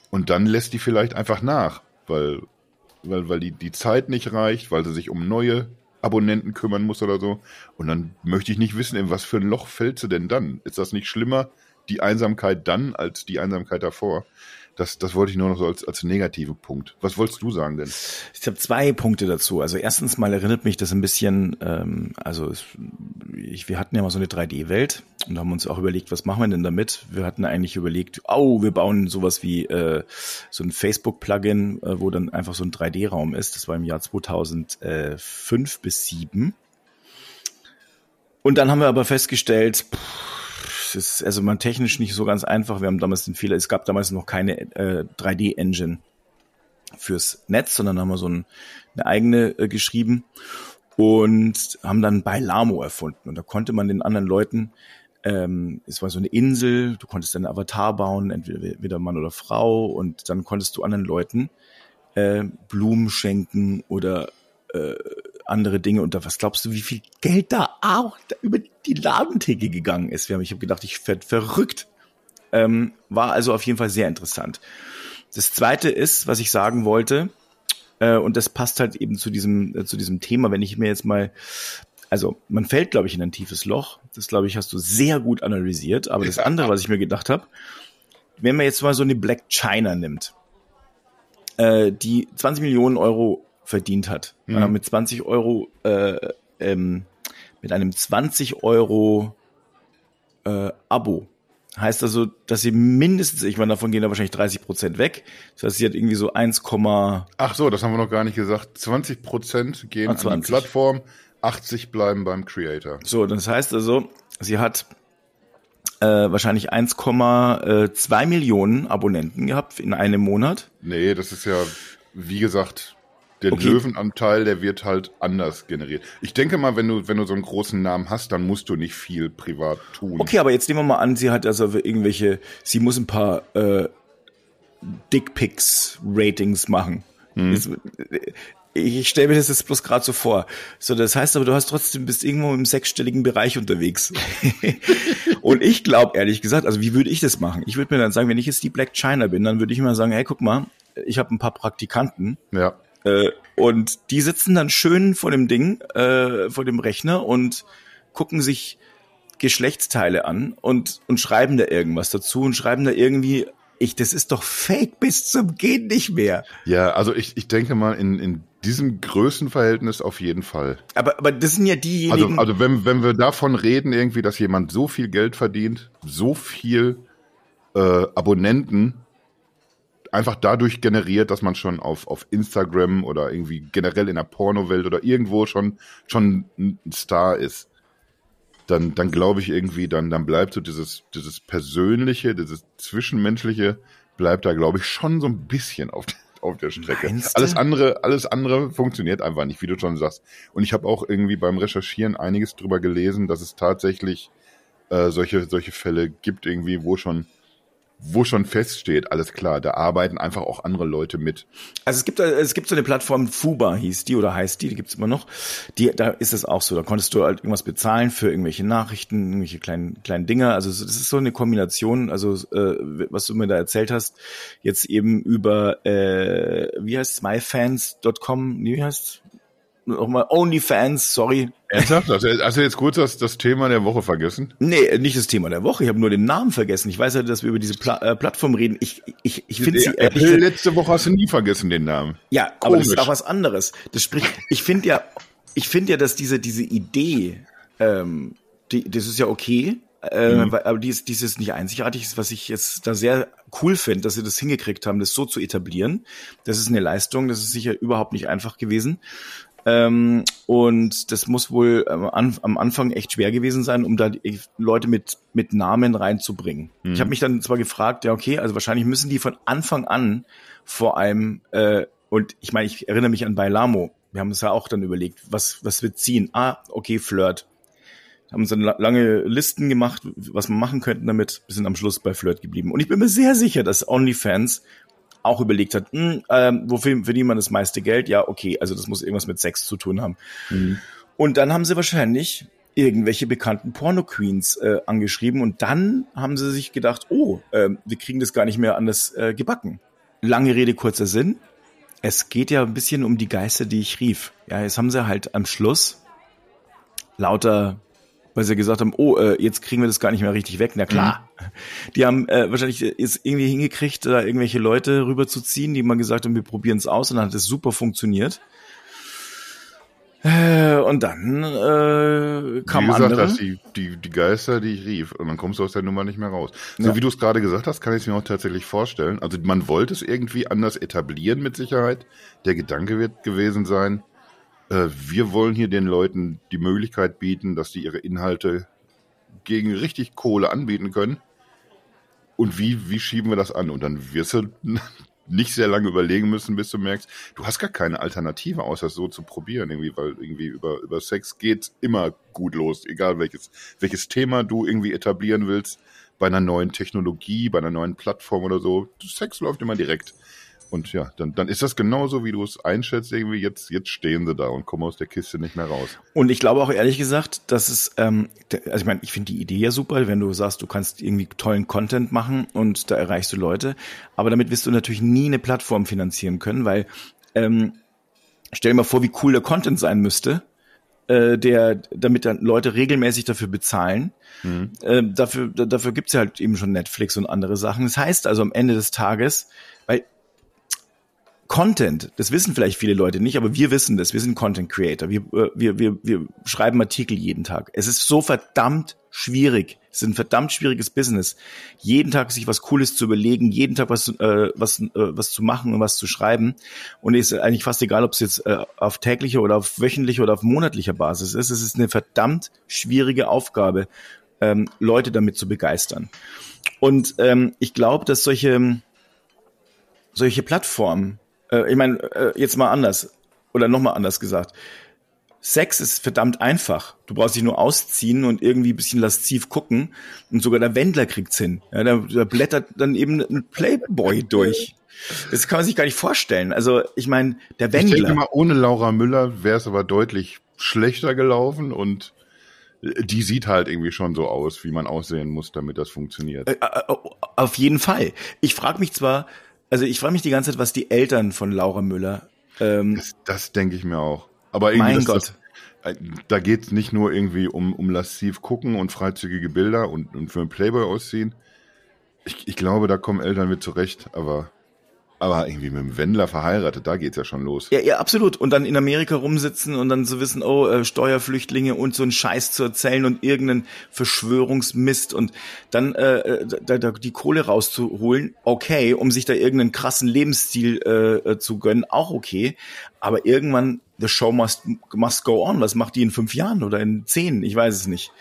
Und dann lässt die vielleicht einfach nach, weil, weil, weil die, die Zeit nicht reicht, weil sie sich um neue Abonnenten kümmern muss oder so. Und dann möchte ich nicht wissen, in was für ein Loch fällt sie denn dann? Ist das nicht schlimmer, die Einsamkeit dann als die Einsamkeit davor. Das, das wollte ich nur noch so als, als negativen Punkt. Was wolltest du sagen denn? Ich habe zwei Punkte dazu. Also erstens mal erinnert mich das ein bisschen, ähm, also es, ich, wir hatten ja mal so eine 3D-Welt und haben uns auch überlegt, was machen wir denn damit? Wir hatten eigentlich überlegt, oh, wir bauen sowas wie äh, so ein Facebook-Plugin, äh, wo dann einfach so ein 3D-Raum ist. Das war im Jahr 2005 bis 2007. Und dann haben wir aber festgestellt, pff, ist also man technisch nicht so ganz einfach. Wir haben damals den Fehler, es gab damals noch keine äh, 3D-Engine fürs Netz, sondern haben wir so ein, eine eigene äh, geschrieben und haben dann bei Lamo erfunden. Und da konnte man den anderen Leuten, ähm, es war so eine Insel, du konntest deinen Avatar bauen, entweder Mann oder Frau, und dann konntest du anderen Leuten äh, Blumen schenken oder äh, andere Dinge. Und da, was glaubst du, wie viel Geld da auch da über die Ladentheke gegangen ist? Ich habe gedacht, ich werde verrückt. Ähm, war also auf jeden Fall sehr interessant. Das zweite ist, was ich sagen wollte, äh, und das passt halt eben zu diesem, äh, zu diesem Thema, wenn ich mir jetzt mal, also man fällt, glaube ich, in ein tiefes Loch. Das, glaube ich, hast du sehr gut analysiert. Aber das andere, was ich mir gedacht habe, wenn man jetzt mal so eine Black China nimmt, äh, die 20 Millionen Euro verdient hat. Mhm. mit 20 Euro, äh, ähm, mit einem 20 Euro äh, Abo. Heißt also, dass sie mindestens, ich meine, davon gehen da wahrscheinlich 30 Prozent weg. Das heißt, sie hat irgendwie so 1, Ach so, das haben wir noch gar nicht gesagt. 20 Prozent gehen ah, an die Plattform, 80 bleiben beim Creator. So, das heißt also, sie hat äh, wahrscheinlich 1,2 äh, Millionen Abonnenten gehabt in einem Monat. Nee, das ist ja, wie gesagt, Der okay. Löwenanteil, der wird halt anders generiert. Ich denke mal, wenn du, wenn du so einen großen Namen hast, dann musst du nicht viel privat tun. Okay, aber jetzt nehmen wir mal an, sie hat also irgendwelche, sie muss ein paar äh, Dickpics-Ratings machen. Hm. ich stelle mir das jetzt bloß gerade so vor. So, das heißt aber, du hast trotzdem bist irgendwo im sechsstelligen Bereich unterwegs. [LAUGHS] und ich glaube ehrlich gesagt, also wie würde ich das machen? Ich würde mir dann sagen, wenn ich jetzt die Black China bin, dann würde ich mal sagen, hey, guck mal, ich habe ein paar Praktikanten. Ja. Äh, und die sitzen dann schön vor dem Ding, äh, vor dem Rechner und gucken sich Geschlechtsteile an und, und schreiben da irgendwas dazu und schreiben da irgendwie, ich, das ist doch fake bis zum Gehen nicht mehr. Ja, also ich, ich denke mal, in, in diesem Größenverhältnis auf jeden Fall. Aber, aber das sind ja diejenigen. Also, also wenn, wenn wir davon reden, irgendwie, dass jemand so viel Geld verdient, so viel äh, Abonnenten einfach dadurch generiert, dass man schon auf, auf Instagram oder irgendwie generell in der Pornowelt oder irgendwo schon, schon ein Star ist, dann, dann glaube ich irgendwie, dann, dann bleibt so dieses, dieses Persönliche, dieses Zwischenmenschliche, bleibt da, glaube ich, schon so ein bisschen auf, auf der Strecke. Alles andere, alles andere funktioniert einfach nicht, wie du schon sagst. Und ich habe auch irgendwie beim Recherchieren einiges drüber gelesen, dass es tatsächlich äh, solche, solche Fälle gibt, irgendwie, wo schon wo schon feststeht, alles klar, da arbeiten einfach auch andere Leute mit. Also es gibt es gibt so eine Plattform Fuba hieß die oder heißt die, die gibt's immer noch. Die da ist es auch so, da konntest du halt irgendwas bezahlen für irgendwelche Nachrichten, irgendwelche kleinen kleinen Dinge, also das ist so eine Kombination, also äh, was du mir da erzählt hast, jetzt eben über äh, wie heißt myfans.com, wie heißt nochmal OnlyFans, sorry. Ernsthaft? Also, hast du jetzt kurz das, das Thema der Woche vergessen? Nee, nicht das Thema der Woche. Ich habe nur den Namen vergessen. Ich weiß ja, dass wir über diese Pla äh, Plattform reden. Ich, ich, ich finde sie. Äh, Apple letzte Woche hast du nie vergessen den Namen. Ja, Komisch. aber das ist auch was anderes. Das spricht. Ich finde ja, ich finde ja, dass diese diese Idee, ähm, die, das ist ja okay. Äh, mhm. aber dies, dies ist nicht einzigartig, was ich jetzt da sehr cool finde, dass sie das hingekriegt haben, das so zu etablieren. Das ist eine Leistung, das ist sicher überhaupt nicht einfach gewesen. Ähm, und das muss wohl ähm, an, am Anfang echt schwer gewesen sein, um da die Leute mit, mit Namen reinzubringen. Mhm. Ich habe mich dann zwar gefragt, ja okay, also wahrscheinlich müssen die von Anfang an vor allem, äh, und ich meine, ich erinnere mich an Bailamo, wir haben uns ja auch dann überlegt, was, was wir ziehen. Ah, okay, Flirt. Haben uns dann lange Listen gemacht, was wir machen könnten damit. Wir sind am Schluss bei Flirt geblieben. Und ich bin mir sehr sicher, dass OnlyFans auch überlegt hat, mh, hm, ähm, wofür verdient man das meiste Geld? Ja, okay, also das muss irgendwas mit Sex zu tun haben. Mhm. Und dann haben sie wahrscheinlich irgendwelche bekannten Porno-Queens äh, angeschrieben und dann haben sie sich gedacht, oh, äh, wir kriegen das gar nicht mehr anders äh, gebacken. Lange Rede, kurzer Sinn. Es geht ja ein bisschen um die Geister, die ich rief. Ja, jetzt haben sie halt am Schluss lauter weil sie gesagt haben, oh, äh, jetzt kriegen wir das gar nicht mehr richtig weg. Na klar. Mhm. Die haben äh, wahrscheinlich jetzt irgendwie hingekriegt, da irgendwelche Leute rüberzuziehen, die mal gesagt haben, wir probieren es aus und dann hat es super funktioniert. Äh, und dann äh, kam Wie gesagt, andere. Das die, die, die Geister, die ich rief. Und dann kommst du aus der Nummer nicht mehr raus. So ja. wie du es gerade gesagt hast, kann ich es mir auch tatsächlich vorstellen. Also man wollte es irgendwie anders etablieren mit Sicherheit. Der Gedanke wird gewesen sein, äh, wir wollen hier den Leuten die Möglichkeit bieten, dass die ihre Inhalte gegen richtig Kohle anbieten können. Und wie, wie schieben wir das an? Und dann wirst du [LAUGHS] nicht sehr lange überlegen müssen, bis du merkst, du hast gar keine Alternative, außer so zu probieren, irgendwie, weil irgendwie über, über Sex geht immer gut los, egal welches, welches Thema du irgendwie etablieren willst, bei einer neuen Technologie, bei einer neuen Plattform oder so. Sex läuft immer direkt. Und ja, dann, dann ist das genauso, wie du es einschätzt, irgendwie jetzt, jetzt stehen sie da und kommen aus der Kiste nicht mehr raus. Und ich glaube auch ehrlich gesagt, dass es, ähm, also ich meine, ich finde die Idee ja super, wenn du sagst, du kannst irgendwie tollen Content machen und da erreichst du Leute, aber damit wirst du natürlich nie eine Plattform finanzieren können, weil ähm, stell dir mal vor, wie cool der Content sein müsste, äh, der, damit dann Leute regelmäßig dafür bezahlen. Mhm. Äh, dafür, dafür gibt's ja halt eben schon Netflix und andere Sachen. Das heißt also am Ende des Tages, weil Content, das wissen vielleicht viele Leute nicht, aber wir wissen das. Wir sind Content Creator. Wir, äh, wir, wir, wir schreiben Artikel jeden Tag. Es ist so verdammt schwierig. Es ist ein verdammt schwieriges Business. Jeden Tag sich was Cooles zu überlegen, jeden Tag was, äh, was, äh, was zu machen und was zu schreiben. Und es ist eigentlich fast egal, ob es jetzt äh, auf täglicher oder auf wöchentlicher oder auf monatlicher Basis ist. Es ist eine verdammt schwierige Aufgabe, ähm, Leute damit zu begeistern. Und ähm, ich glaube, dass solche, solche Plattformen äh, ich meine, äh, jetzt mal anders. oder nochmal anders gesagt, Sex ist verdammt einfach. Du brauchst dich nur ausziehen und irgendwie ein bisschen lasziv gucken. Und sogar der Wendler kriegt's hin. Ja, da, da blättert dann eben ein Playboy durch. Das kann man sich gar nicht vorstellen. Also ich meine, der Wendler. Ich denke mal, ohne Laura Müller wäre es aber deutlich schlechter gelaufen und die sieht halt irgendwie schon so aus, wie man aussehen muss, damit das funktioniert. Äh, äh, auf jeden Fall. Ich frage mich zwar, also ich frage mich die ganze Zeit, was die Eltern von Laura Müller. Ähm, das, das denke ich mir auch. Aber irgendwie mein Gott. Das, da geht's nicht nur irgendwie um, um lassiv gucken und freizügige Bilder und, und für einen Playboy ausziehen. Ich, ich glaube, da kommen Eltern mit zurecht, aber aber irgendwie mit dem Wendler verheiratet, da geht's ja schon los. Ja, ja, absolut. Und dann in Amerika rumsitzen und dann zu so wissen, oh, äh, Steuerflüchtlinge und so einen Scheiß zu erzählen und irgendeinen Verschwörungsmist und dann äh, äh da, da die Kohle rauszuholen, okay, um sich da irgendeinen krassen Lebensstil äh, äh, zu gönnen, auch okay. Aber irgendwann, the show must, must go on. Was macht die in fünf Jahren oder in zehn? Ich weiß es nicht.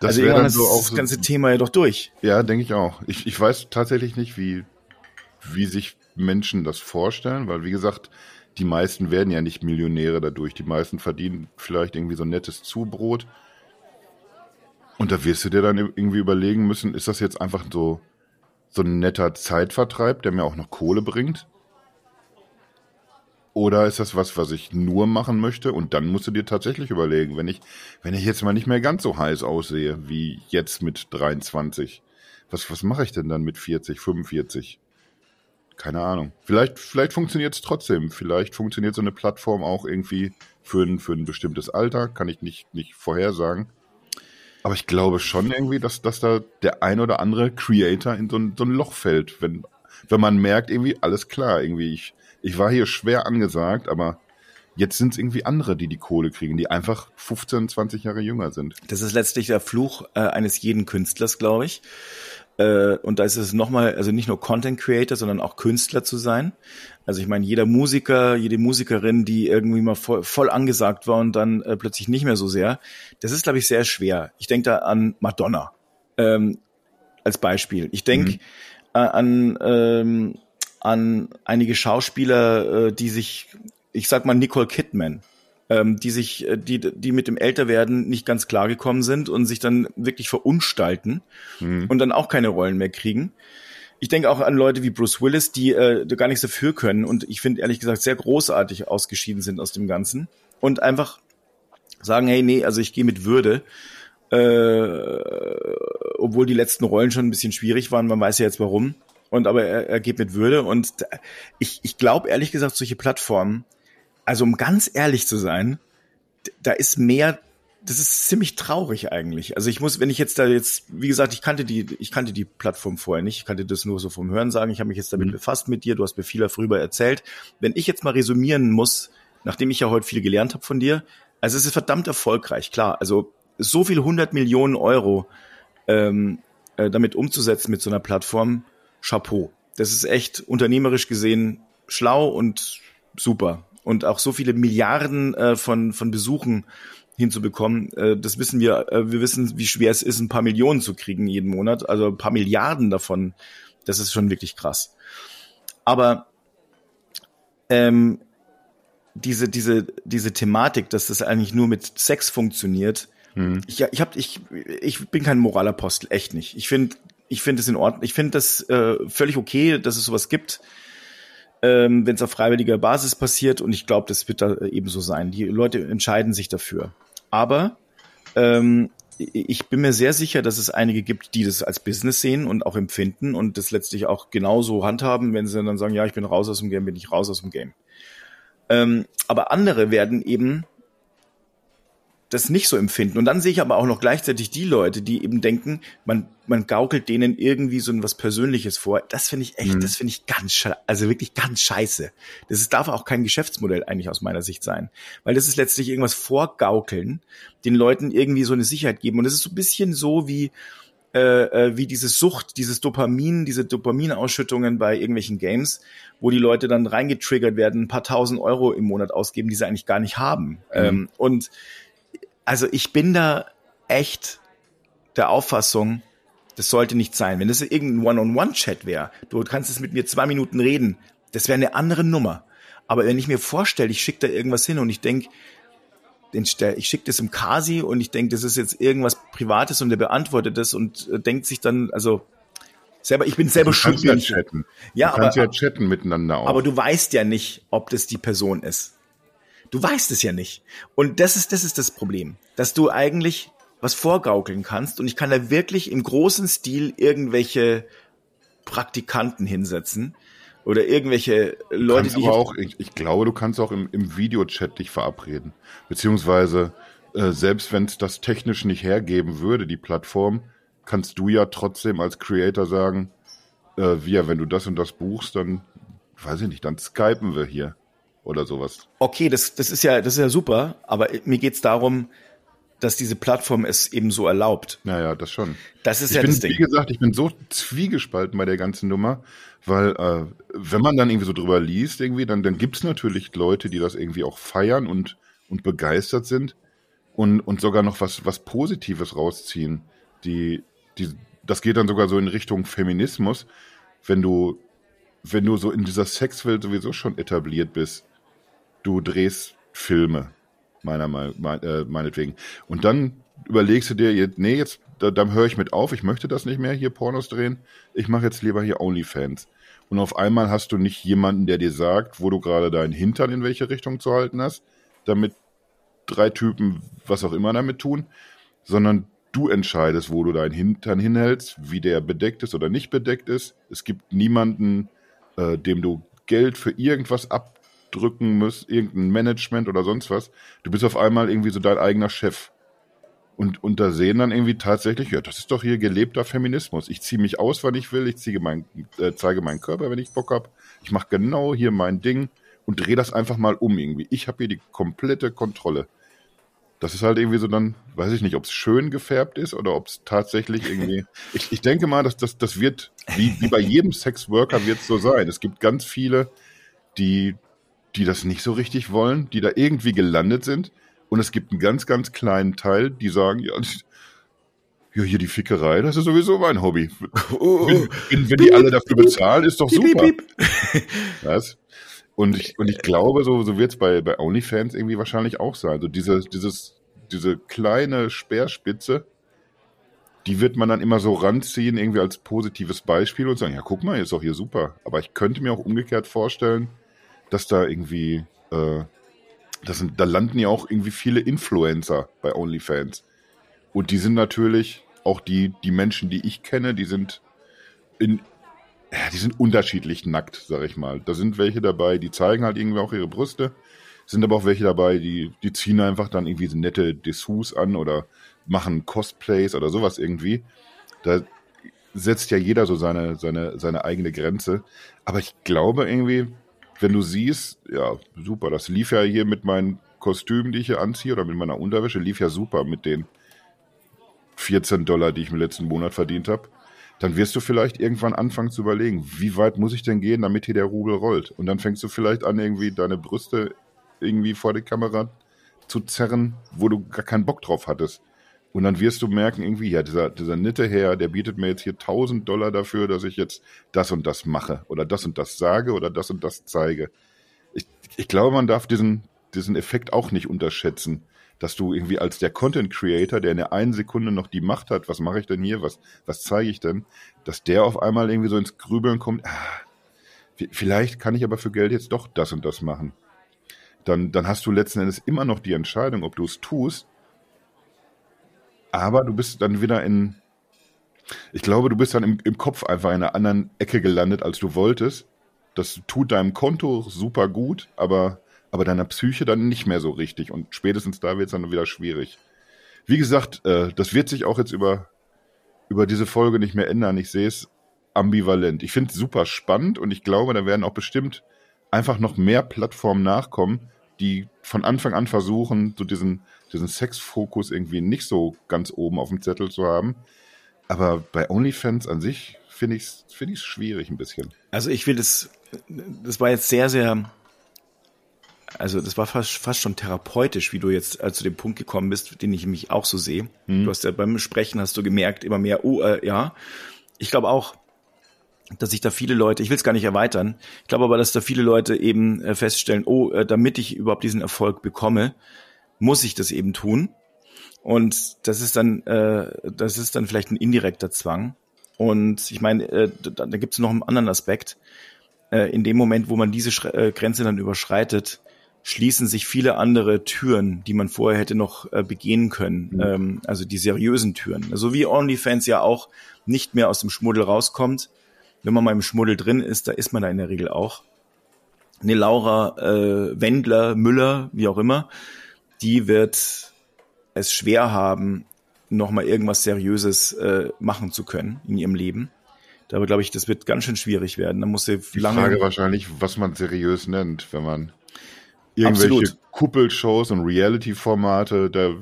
Das also irgendwann ist so das ganze Thema ja doch durch. Ja, denke ich auch. Ich, ich weiß tatsächlich nicht, wie, wie sich Menschen das vorstellen, weil wie gesagt, die meisten werden ja nicht Millionäre dadurch. Die meisten verdienen vielleicht irgendwie so ein nettes Zubrot. Und da wirst du dir dann irgendwie überlegen müssen, ist das jetzt einfach so, so ein netter Zeitvertreib, der mir auch noch Kohle bringt? Oder ist das was, was ich nur machen möchte? Und dann musst du dir tatsächlich überlegen, wenn ich, wenn ich jetzt mal nicht mehr ganz so heiß aussehe wie jetzt mit 23, was, was mache ich denn dann mit 40, 45? Keine Ahnung. Vielleicht, vielleicht funktioniert es trotzdem. Vielleicht funktioniert so eine Plattform auch irgendwie für ein, für ein bestimmtes Alter. Kann ich nicht, nicht vorhersagen. Aber ich glaube schon irgendwie, dass, dass da der ein oder andere Creator in so ein, so ein Loch fällt, wenn, wenn man merkt, irgendwie, alles klar, irgendwie, ich, ich war hier schwer angesagt, aber jetzt sind es irgendwie andere, die die Kohle kriegen, die einfach 15, 20 Jahre jünger sind. Das ist letztlich der Fluch äh, eines jeden Künstlers, glaube ich. Äh, und da ist es nochmal, also nicht nur Content Creator, sondern auch Künstler zu sein. Also ich meine, jeder Musiker, jede Musikerin, die irgendwie mal voll, voll angesagt war und dann äh, plötzlich nicht mehr so sehr, das ist, glaube ich, sehr schwer. Ich denke da an Madonna ähm, als Beispiel. Ich denke mhm. äh, an, ähm, an einige Schauspieler, äh, die sich, ich sag mal Nicole Kidman, ähm, die sich, äh, die, die mit dem Älterwerden nicht ganz klar gekommen sind und sich dann wirklich verunstalten mhm. und dann auch keine Rollen mehr kriegen. Ich denke auch an Leute wie Bruce Willis, die äh, gar nichts dafür können und ich finde ehrlich gesagt sehr großartig ausgeschieden sind aus dem Ganzen und einfach sagen, hey, nee, also ich gehe mit Würde. Äh, obwohl die letzten Rollen schon ein bisschen schwierig waren, man weiß ja jetzt warum. Und aber er, er geht mit Würde. Und ich, ich glaube ehrlich gesagt, solche Plattformen also um ganz ehrlich zu sein, da ist mehr, das ist ziemlich traurig eigentlich. Also ich muss, wenn ich jetzt da jetzt, wie gesagt, ich kannte die, ich kannte die Plattform vorher nicht, ich kannte das nur so vom Hören sagen, ich habe mich jetzt damit mhm. befasst mit dir, du hast mir viel darüber erzählt. Wenn ich jetzt mal resümieren muss, nachdem ich ja heute viel gelernt habe von dir, also es ist verdammt erfolgreich, klar. Also so viele hundert Millionen Euro ähm, äh, damit umzusetzen mit so einer Plattform, Chapeau. Das ist echt unternehmerisch gesehen schlau und super und auch so viele Milliarden äh, von, von Besuchen hinzubekommen, äh, das wissen wir, äh, wir wissen, wie schwer es ist, ein paar Millionen zu kriegen jeden Monat, also ein paar Milliarden davon, das ist schon wirklich krass. Aber ähm, diese, diese, diese Thematik, dass das eigentlich nur mit Sex funktioniert, mhm. ich, ich, hab, ich, ich bin kein Moralapostel, echt nicht. Ich finde ich finde es in Ordnung. Ich finde das äh, völlig okay, dass es sowas gibt ähm, wenn es auf freiwilliger Basis passiert. Und ich glaube, das wird da eben so sein. Die Leute entscheiden sich dafür. Aber ähm, ich bin mir sehr sicher, dass es einige gibt, die das als Business sehen und auch empfinden und das letztlich auch genauso handhaben, wenn sie dann sagen, ja, ich bin raus aus dem Game, bin ich raus aus dem Game. Ähm, aber andere werden eben das nicht so empfinden. Und dann sehe ich aber auch noch gleichzeitig die Leute, die eben denken, man, man gaukelt denen irgendwie so was Persönliches vor. Das finde ich echt, mhm. das finde ich ganz, also wirklich ganz scheiße. Das ist, darf auch kein Geschäftsmodell eigentlich aus meiner Sicht sein. Weil das ist letztlich irgendwas vorgaukeln, den Leuten irgendwie so eine Sicherheit geben. Und es ist so ein bisschen so wie, äh, äh, wie diese Sucht, dieses Dopamin, diese Dopaminausschüttungen bei irgendwelchen Games, wo die Leute dann reingetriggert werden, ein paar tausend Euro im Monat ausgeben, die sie eigentlich gar nicht haben. Mhm. Ähm, und also ich bin da echt der Auffassung, das sollte nicht sein. Wenn das irgendein One-on-One-Chat wäre, du kannst es mit mir zwei Minuten reden, das wäre eine andere Nummer. Aber wenn ich mir vorstelle, ich schicke da irgendwas hin und ich denke, ich schicke das im Kasi und ich denke, das ist jetzt irgendwas Privates und der beantwortet das und äh, denkt sich dann, also selber, ich bin selber schuld. Ja chatten. Ja, du kannst aber, ja chatten miteinander auch. Aber du weißt ja nicht, ob das die Person ist. Du weißt es ja nicht. Und das ist, das ist das Problem, dass du eigentlich was vorgaukeln kannst und ich kann da wirklich im großen Stil irgendwelche Praktikanten hinsetzen oder irgendwelche Leute, die. Aber auch, ich, ich, glaube, du kannst auch im, im Videochat dich verabreden. Beziehungsweise, äh, selbst wenn es das technisch nicht hergeben würde, die Plattform, kannst du ja trotzdem als Creator sagen, äh, wir, wenn du das und das buchst, dann, weiß ich nicht, dann skypen wir hier oder sowas. Okay, das, das ist ja, das ist ja super, aber mir geht's darum, dass diese Plattform es eben so erlaubt. Naja, das schon. Das ist ich ja bin, das Ding. Wie gesagt, ich bin so zwiegespalten bei der ganzen Nummer, weil äh, wenn man dann irgendwie so drüber liest, irgendwie, dann, dann gibt's natürlich Leute, die das irgendwie auch feiern und, und begeistert sind und, und sogar noch was, was Positives rausziehen. Die, die, das geht dann sogar so in Richtung Feminismus, wenn du, wenn du so in dieser Sexwelt sowieso schon etabliert bist, du drehst Filme, meiner Meinung, äh, meinetwegen. Und dann überlegst du dir, jetzt, nee, jetzt, da, dann höre ich mit auf, ich möchte das nicht mehr hier Pornos drehen, ich mache jetzt lieber hier OnlyFans. Und auf einmal hast du nicht jemanden, der dir sagt, wo du gerade deinen Hintern in welche Richtung zu halten hast, damit drei Typen was auch immer damit tun, sondern du entscheidest, wo du deinen Hintern hinhältst, wie der bedeckt ist oder nicht bedeckt ist. Es gibt niemanden, äh, dem du Geld für irgendwas ab drücken musst, irgendein Management oder sonst was. Du bist auf einmal irgendwie so dein eigener Chef. Und, und da sehen dann irgendwie tatsächlich, ja, das ist doch hier gelebter Feminismus. Ich ziehe mich aus, wann ich will, ich ziehe mein, äh, zeige meinen Körper, wenn ich Bock hab. Ich mache genau hier mein Ding und drehe das einfach mal um irgendwie. Ich habe hier die komplette Kontrolle. Das ist halt irgendwie so dann, weiß ich nicht, ob es schön gefärbt ist oder ob es tatsächlich irgendwie. [LAUGHS] ich, ich denke mal, dass das, das wird, wie, wie bei jedem Sexworker wird es so sein. Es gibt ganz viele, die die das nicht so richtig wollen, die da irgendwie gelandet sind. Und es gibt einen ganz, ganz kleinen Teil, die sagen, ja, ja, hier die Fickerei, das ist sowieso mein Hobby. Oh, oh, wenn, wenn, wenn die alle dafür bezahlen, ist doch super. [LAUGHS] Was? Und ich, und ich glaube, so, so wird es bei, bei OnlyFans irgendwie wahrscheinlich auch sein. So diese, dieses, diese kleine Speerspitze, die wird man dann immer so ranziehen, irgendwie als positives Beispiel und sagen, ja, guck mal, ist doch hier super. Aber ich könnte mir auch umgekehrt vorstellen, dass da irgendwie, äh, das sind, da landen ja auch irgendwie viele Influencer bei OnlyFans. Und die sind natürlich auch die, die Menschen, die ich kenne, die sind in, ja, die sind unterschiedlich nackt, sag ich mal. Da sind welche dabei, die zeigen halt irgendwie auch ihre Brüste. Sind aber auch welche dabei, die, die ziehen einfach dann irgendwie so nette Dessous an oder machen Cosplays oder sowas irgendwie. Da setzt ja jeder so seine, seine, seine eigene Grenze. Aber ich glaube irgendwie, wenn du siehst, ja, super, das lief ja hier mit meinen Kostümen, die ich hier anziehe, oder mit meiner Unterwäsche, lief ja super mit den 14 Dollar, die ich im letzten Monat verdient habe, dann wirst du vielleicht irgendwann anfangen zu überlegen, wie weit muss ich denn gehen, damit hier der Rubel rollt? Und dann fängst du vielleicht an, irgendwie deine Brüste irgendwie vor die Kamera zu zerren, wo du gar keinen Bock drauf hattest. Und dann wirst du merken, irgendwie, ja, dieser, dieser nette Herr, der bietet mir jetzt hier 1000 Dollar dafür, dass ich jetzt das und das mache oder das und das sage oder das und das zeige. Ich, ich glaube, man darf diesen, diesen Effekt auch nicht unterschätzen, dass du irgendwie als der Content Creator, der in der einen Sekunde noch die Macht hat, was mache ich denn hier, was, was zeige ich denn, dass der auf einmal irgendwie so ins Grübeln kommt, ah, vielleicht kann ich aber für Geld jetzt doch das und das machen. Dann, dann hast du letzten Endes immer noch die Entscheidung, ob du es tust aber du bist dann wieder in, ich glaube, du bist dann im, im Kopf einfach in einer anderen Ecke gelandet, als du wolltest. Das tut deinem Konto super gut, aber, aber deiner Psyche dann nicht mehr so richtig. Und spätestens da wird es dann wieder schwierig. Wie gesagt, äh, das wird sich auch jetzt über, über diese Folge nicht mehr ändern. Ich sehe es ambivalent. Ich finde es super spannend und ich glaube, da werden auch bestimmt einfach noch mehr Plattformen nachkommen, die von Anfang an versuchen, so diesen, diesen Sexfokus irgendwie nicht so ganz oben auf dem Zettel zu haben. Aber bei OnlyFans an sich finde ich es find ich's schwierig ein bisschen. Also ich will das, das war jetzt sehr, sehr, also das war fast, fast schon therapeutisch, wie du jetzt äh, zu dem Punkt gekommen bist, den ich mich auch so sehe. Hm. Du hast ja beim Sprechen hast du gemerkt immer mehr, oh, äh, ja. Ich glaube auch, dass sich da viele Leute, ich will es gar nicht erweitern, ich glaube aber, dass da viele Leute eben äh, feststellen, oh, äh, damit ich überhaupt diesen Erfolg bekomme, muss ich das eben tun. Und das ist dann, äh, das ist dann vielleicht ein indirekter Zwang. Und ich meine, äh, da, da gibt es noch einen anderen Aspekt. Äh, in dem Moment, wo man diese Schre äh, Grenze dann überschreitet, schließen sich viele andere Türen, die man vorher hätte noch äh, begehen können. Mhm. Ähm, also die seriösen Türen. Also wie OnlyFans ja auch nicht mehr aus dem Schmuddel rauskommt. Wenn man mal im Schmuddel drin ist, da ist man da in der Regel auch. Eine Laura äh, Wendler, Müller, wie auch immer, die wird es schwer haben, nochmal irgendwas Seriöses äh, machen zu können in ihrem Leben. Da glaube ich, das wird ganz schön schwierig werden. Da muss sie Die lange. Frage wahrscheinlich, was man seriös nennt, wenn man irgendwelche Absolut. Kuppelshows und Reality-Formate, da,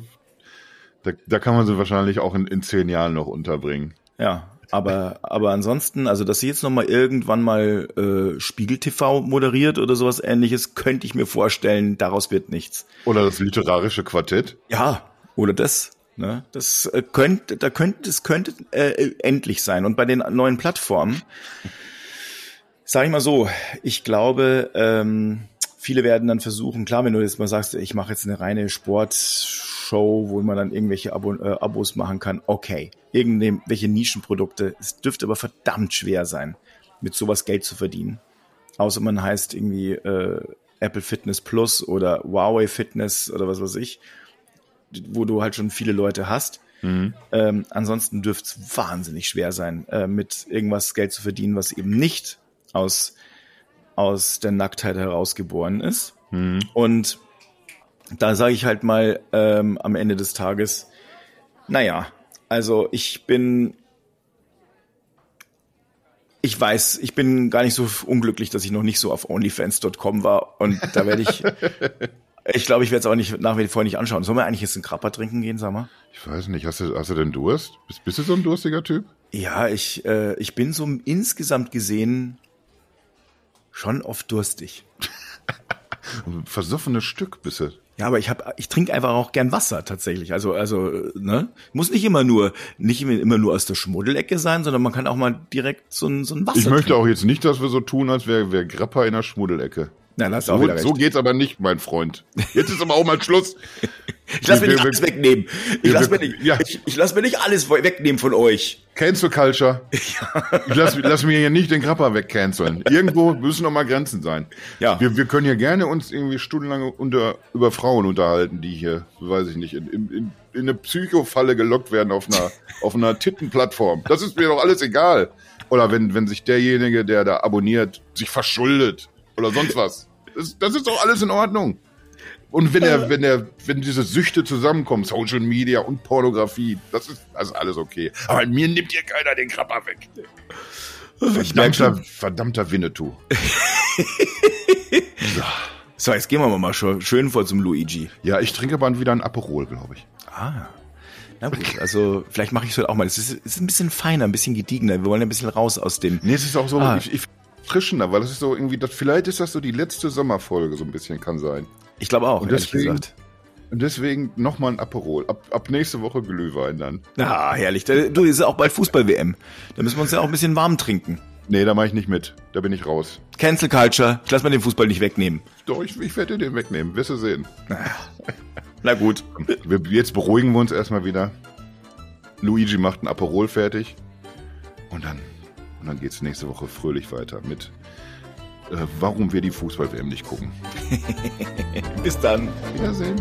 da, da kann man sie wahrscheinlich auch in, in zehn Jahren noch unterbringen. Ja, aber aber ansonsten, also dass sie jetzt nochmal irgendwann mal äh, Spiegel TV moderiert oder sowas ähnliches, könnte ich mir vorstellen, daraus wird nichts. Oder das literarische Quartett. Ja, oder das. Ne? Das äh, könnte, da könnte, das könnte äh, endlich sein. Und bei den neuen Plattformen, sage ich mal so, ich glaube, ähm, viele werden dann versuchen, klar, wenn du jetzt mal sagst, ich mache jetzt eine reine Sportshow, wo man dann irgendwelche Abo, äh, Abos machen kann, okay, irgendwelche Nischenprodukte. Es dürfte aber verdammt schwer sein, mit sowas Geld zu verdienen. Außer man heißt irgendwie äh, Apple Fitness Plus oder Huawei Fitness oder was weiß ich, wo du halt schon viele Leute hast. Mhm. Ähm, ansonsten dürfte es wahnsinnig schwer sein, äh, mit irgendwas Geld zu verdienen, was eben nicht aus, aus der Nacktheit herausgeboren ist. Mhm. Und da sage ich halt mal ähm, am Ende des Tages, naja, also ich bin, ich weiß, ich bin gar nicht so unglücklich, dass ich noch nicht so auf onlyfans.com war und da werde ich, [LAUGHS] ich glaube, ich werde es auch nicht nach wie vor nicht anschauen. Sollen wir eigentlich jetzt einen Krapper trinken gehen, sag mal? Ich weiß nicht, hast du, hast du denn Durst? Bist, bist du so ein durstiger Typ? Ja, ich, äh, ich bin so insgesamt gesehen schon oft durstig. [LAUGHS] Versoffenes Stück bist du. Ja, aber ich hab, ich trinke einfach auch gern Wasser tatsächlich. Also, also, ne, muss nicht immer nur, nicht immer nur aus der Schmuddelecke sein, sondern man kann auch mal direkt so ein, so ein Wasser. Ich möchte trinken. auch jetzt nicht, dass wir so tun, als wäre wär Grappa in der Schmuddelecke. Du auch So, wieder recht. so geht's aber nicht, mein Freund. Jetzt ist aber auch mal Schluss. [LAUGHS] ich lass mir nicht alles wegnehmen. Ich lass mir nicht, ja. ich, ich lass mir nicht alles wegnehmen von euch. Cancel Culture. [LAUGHS] Ich lass, lass mir hier nicht den Grappa wegcanceln. Irgendwo müssen noch mal Grenzen sein. Ja. Wir, wir können hier gerne uns irgendwie stundenlang unter, über Frauen unterhalten, die hier, weiß ich nicht, in, in, in, in eine Psychofalle gelockt werden auf einer, [LAUGHS] auf einer Tittenplattform. Das ist mir doch alles egal. Oder wenn, wenn sich derjenige, der da abonniert, sich verschuldet oder sonst was. Das, das ist doch alles in Ordnung. Und wenn er, wenn er, wenn diese Süchte zusammenkommen, Social Media und Pornografie, das ist, das ist alles okay. Aber mir nimmt hier keiner den Krabber weg. Verdammter, verdammter Winnetou. [LAUGHS] So, jetzt gehen wir mal schön vor zum Luigi. Ja, ich trinke aber wieder ein Aperol, glaube ich. Ah. Na gut, also vielleicht mache ich es heute auch mal. Es ist, es ist ein bisschen feiner, ein bisschen gediegener. Wir wollen ein bisschen raus aus dem. Nee, es ist auch so, Ah. ich, ich frischender, weil das ist so irgendwie, das, vielleicht ist das so die letzte Sommerfolge, so ein bisschen kann sein. Ich glaube auch, Und deswegen- gesagt. Und deswegen nochmal ein Aperol. Ab, ab nächste Woche Glühwein dann. Ah, herrlich. Du, ist ja auch bald Fußball-WM. Da müssen wir uns ja auch ein bisschen warm trinken. Nee, da mache ich nicht mit. Da bin ich raus. Cancel Culture. Ich lass mal den Fußball nicht wegnehmen. Doch, ich, ich werde den wegnehmen. Wirst du sehen. Na gut. Wir, jetzt beruhigen wir uns erstmal wieder. Luigi macht ein Aperol fertig. Und dann, und dann geht's nächste Woche fröhlich weiter mit, äh, warum wir die Fußball-WM nicht gucken. [LAUGHS] Bis dann. Wiedersehen.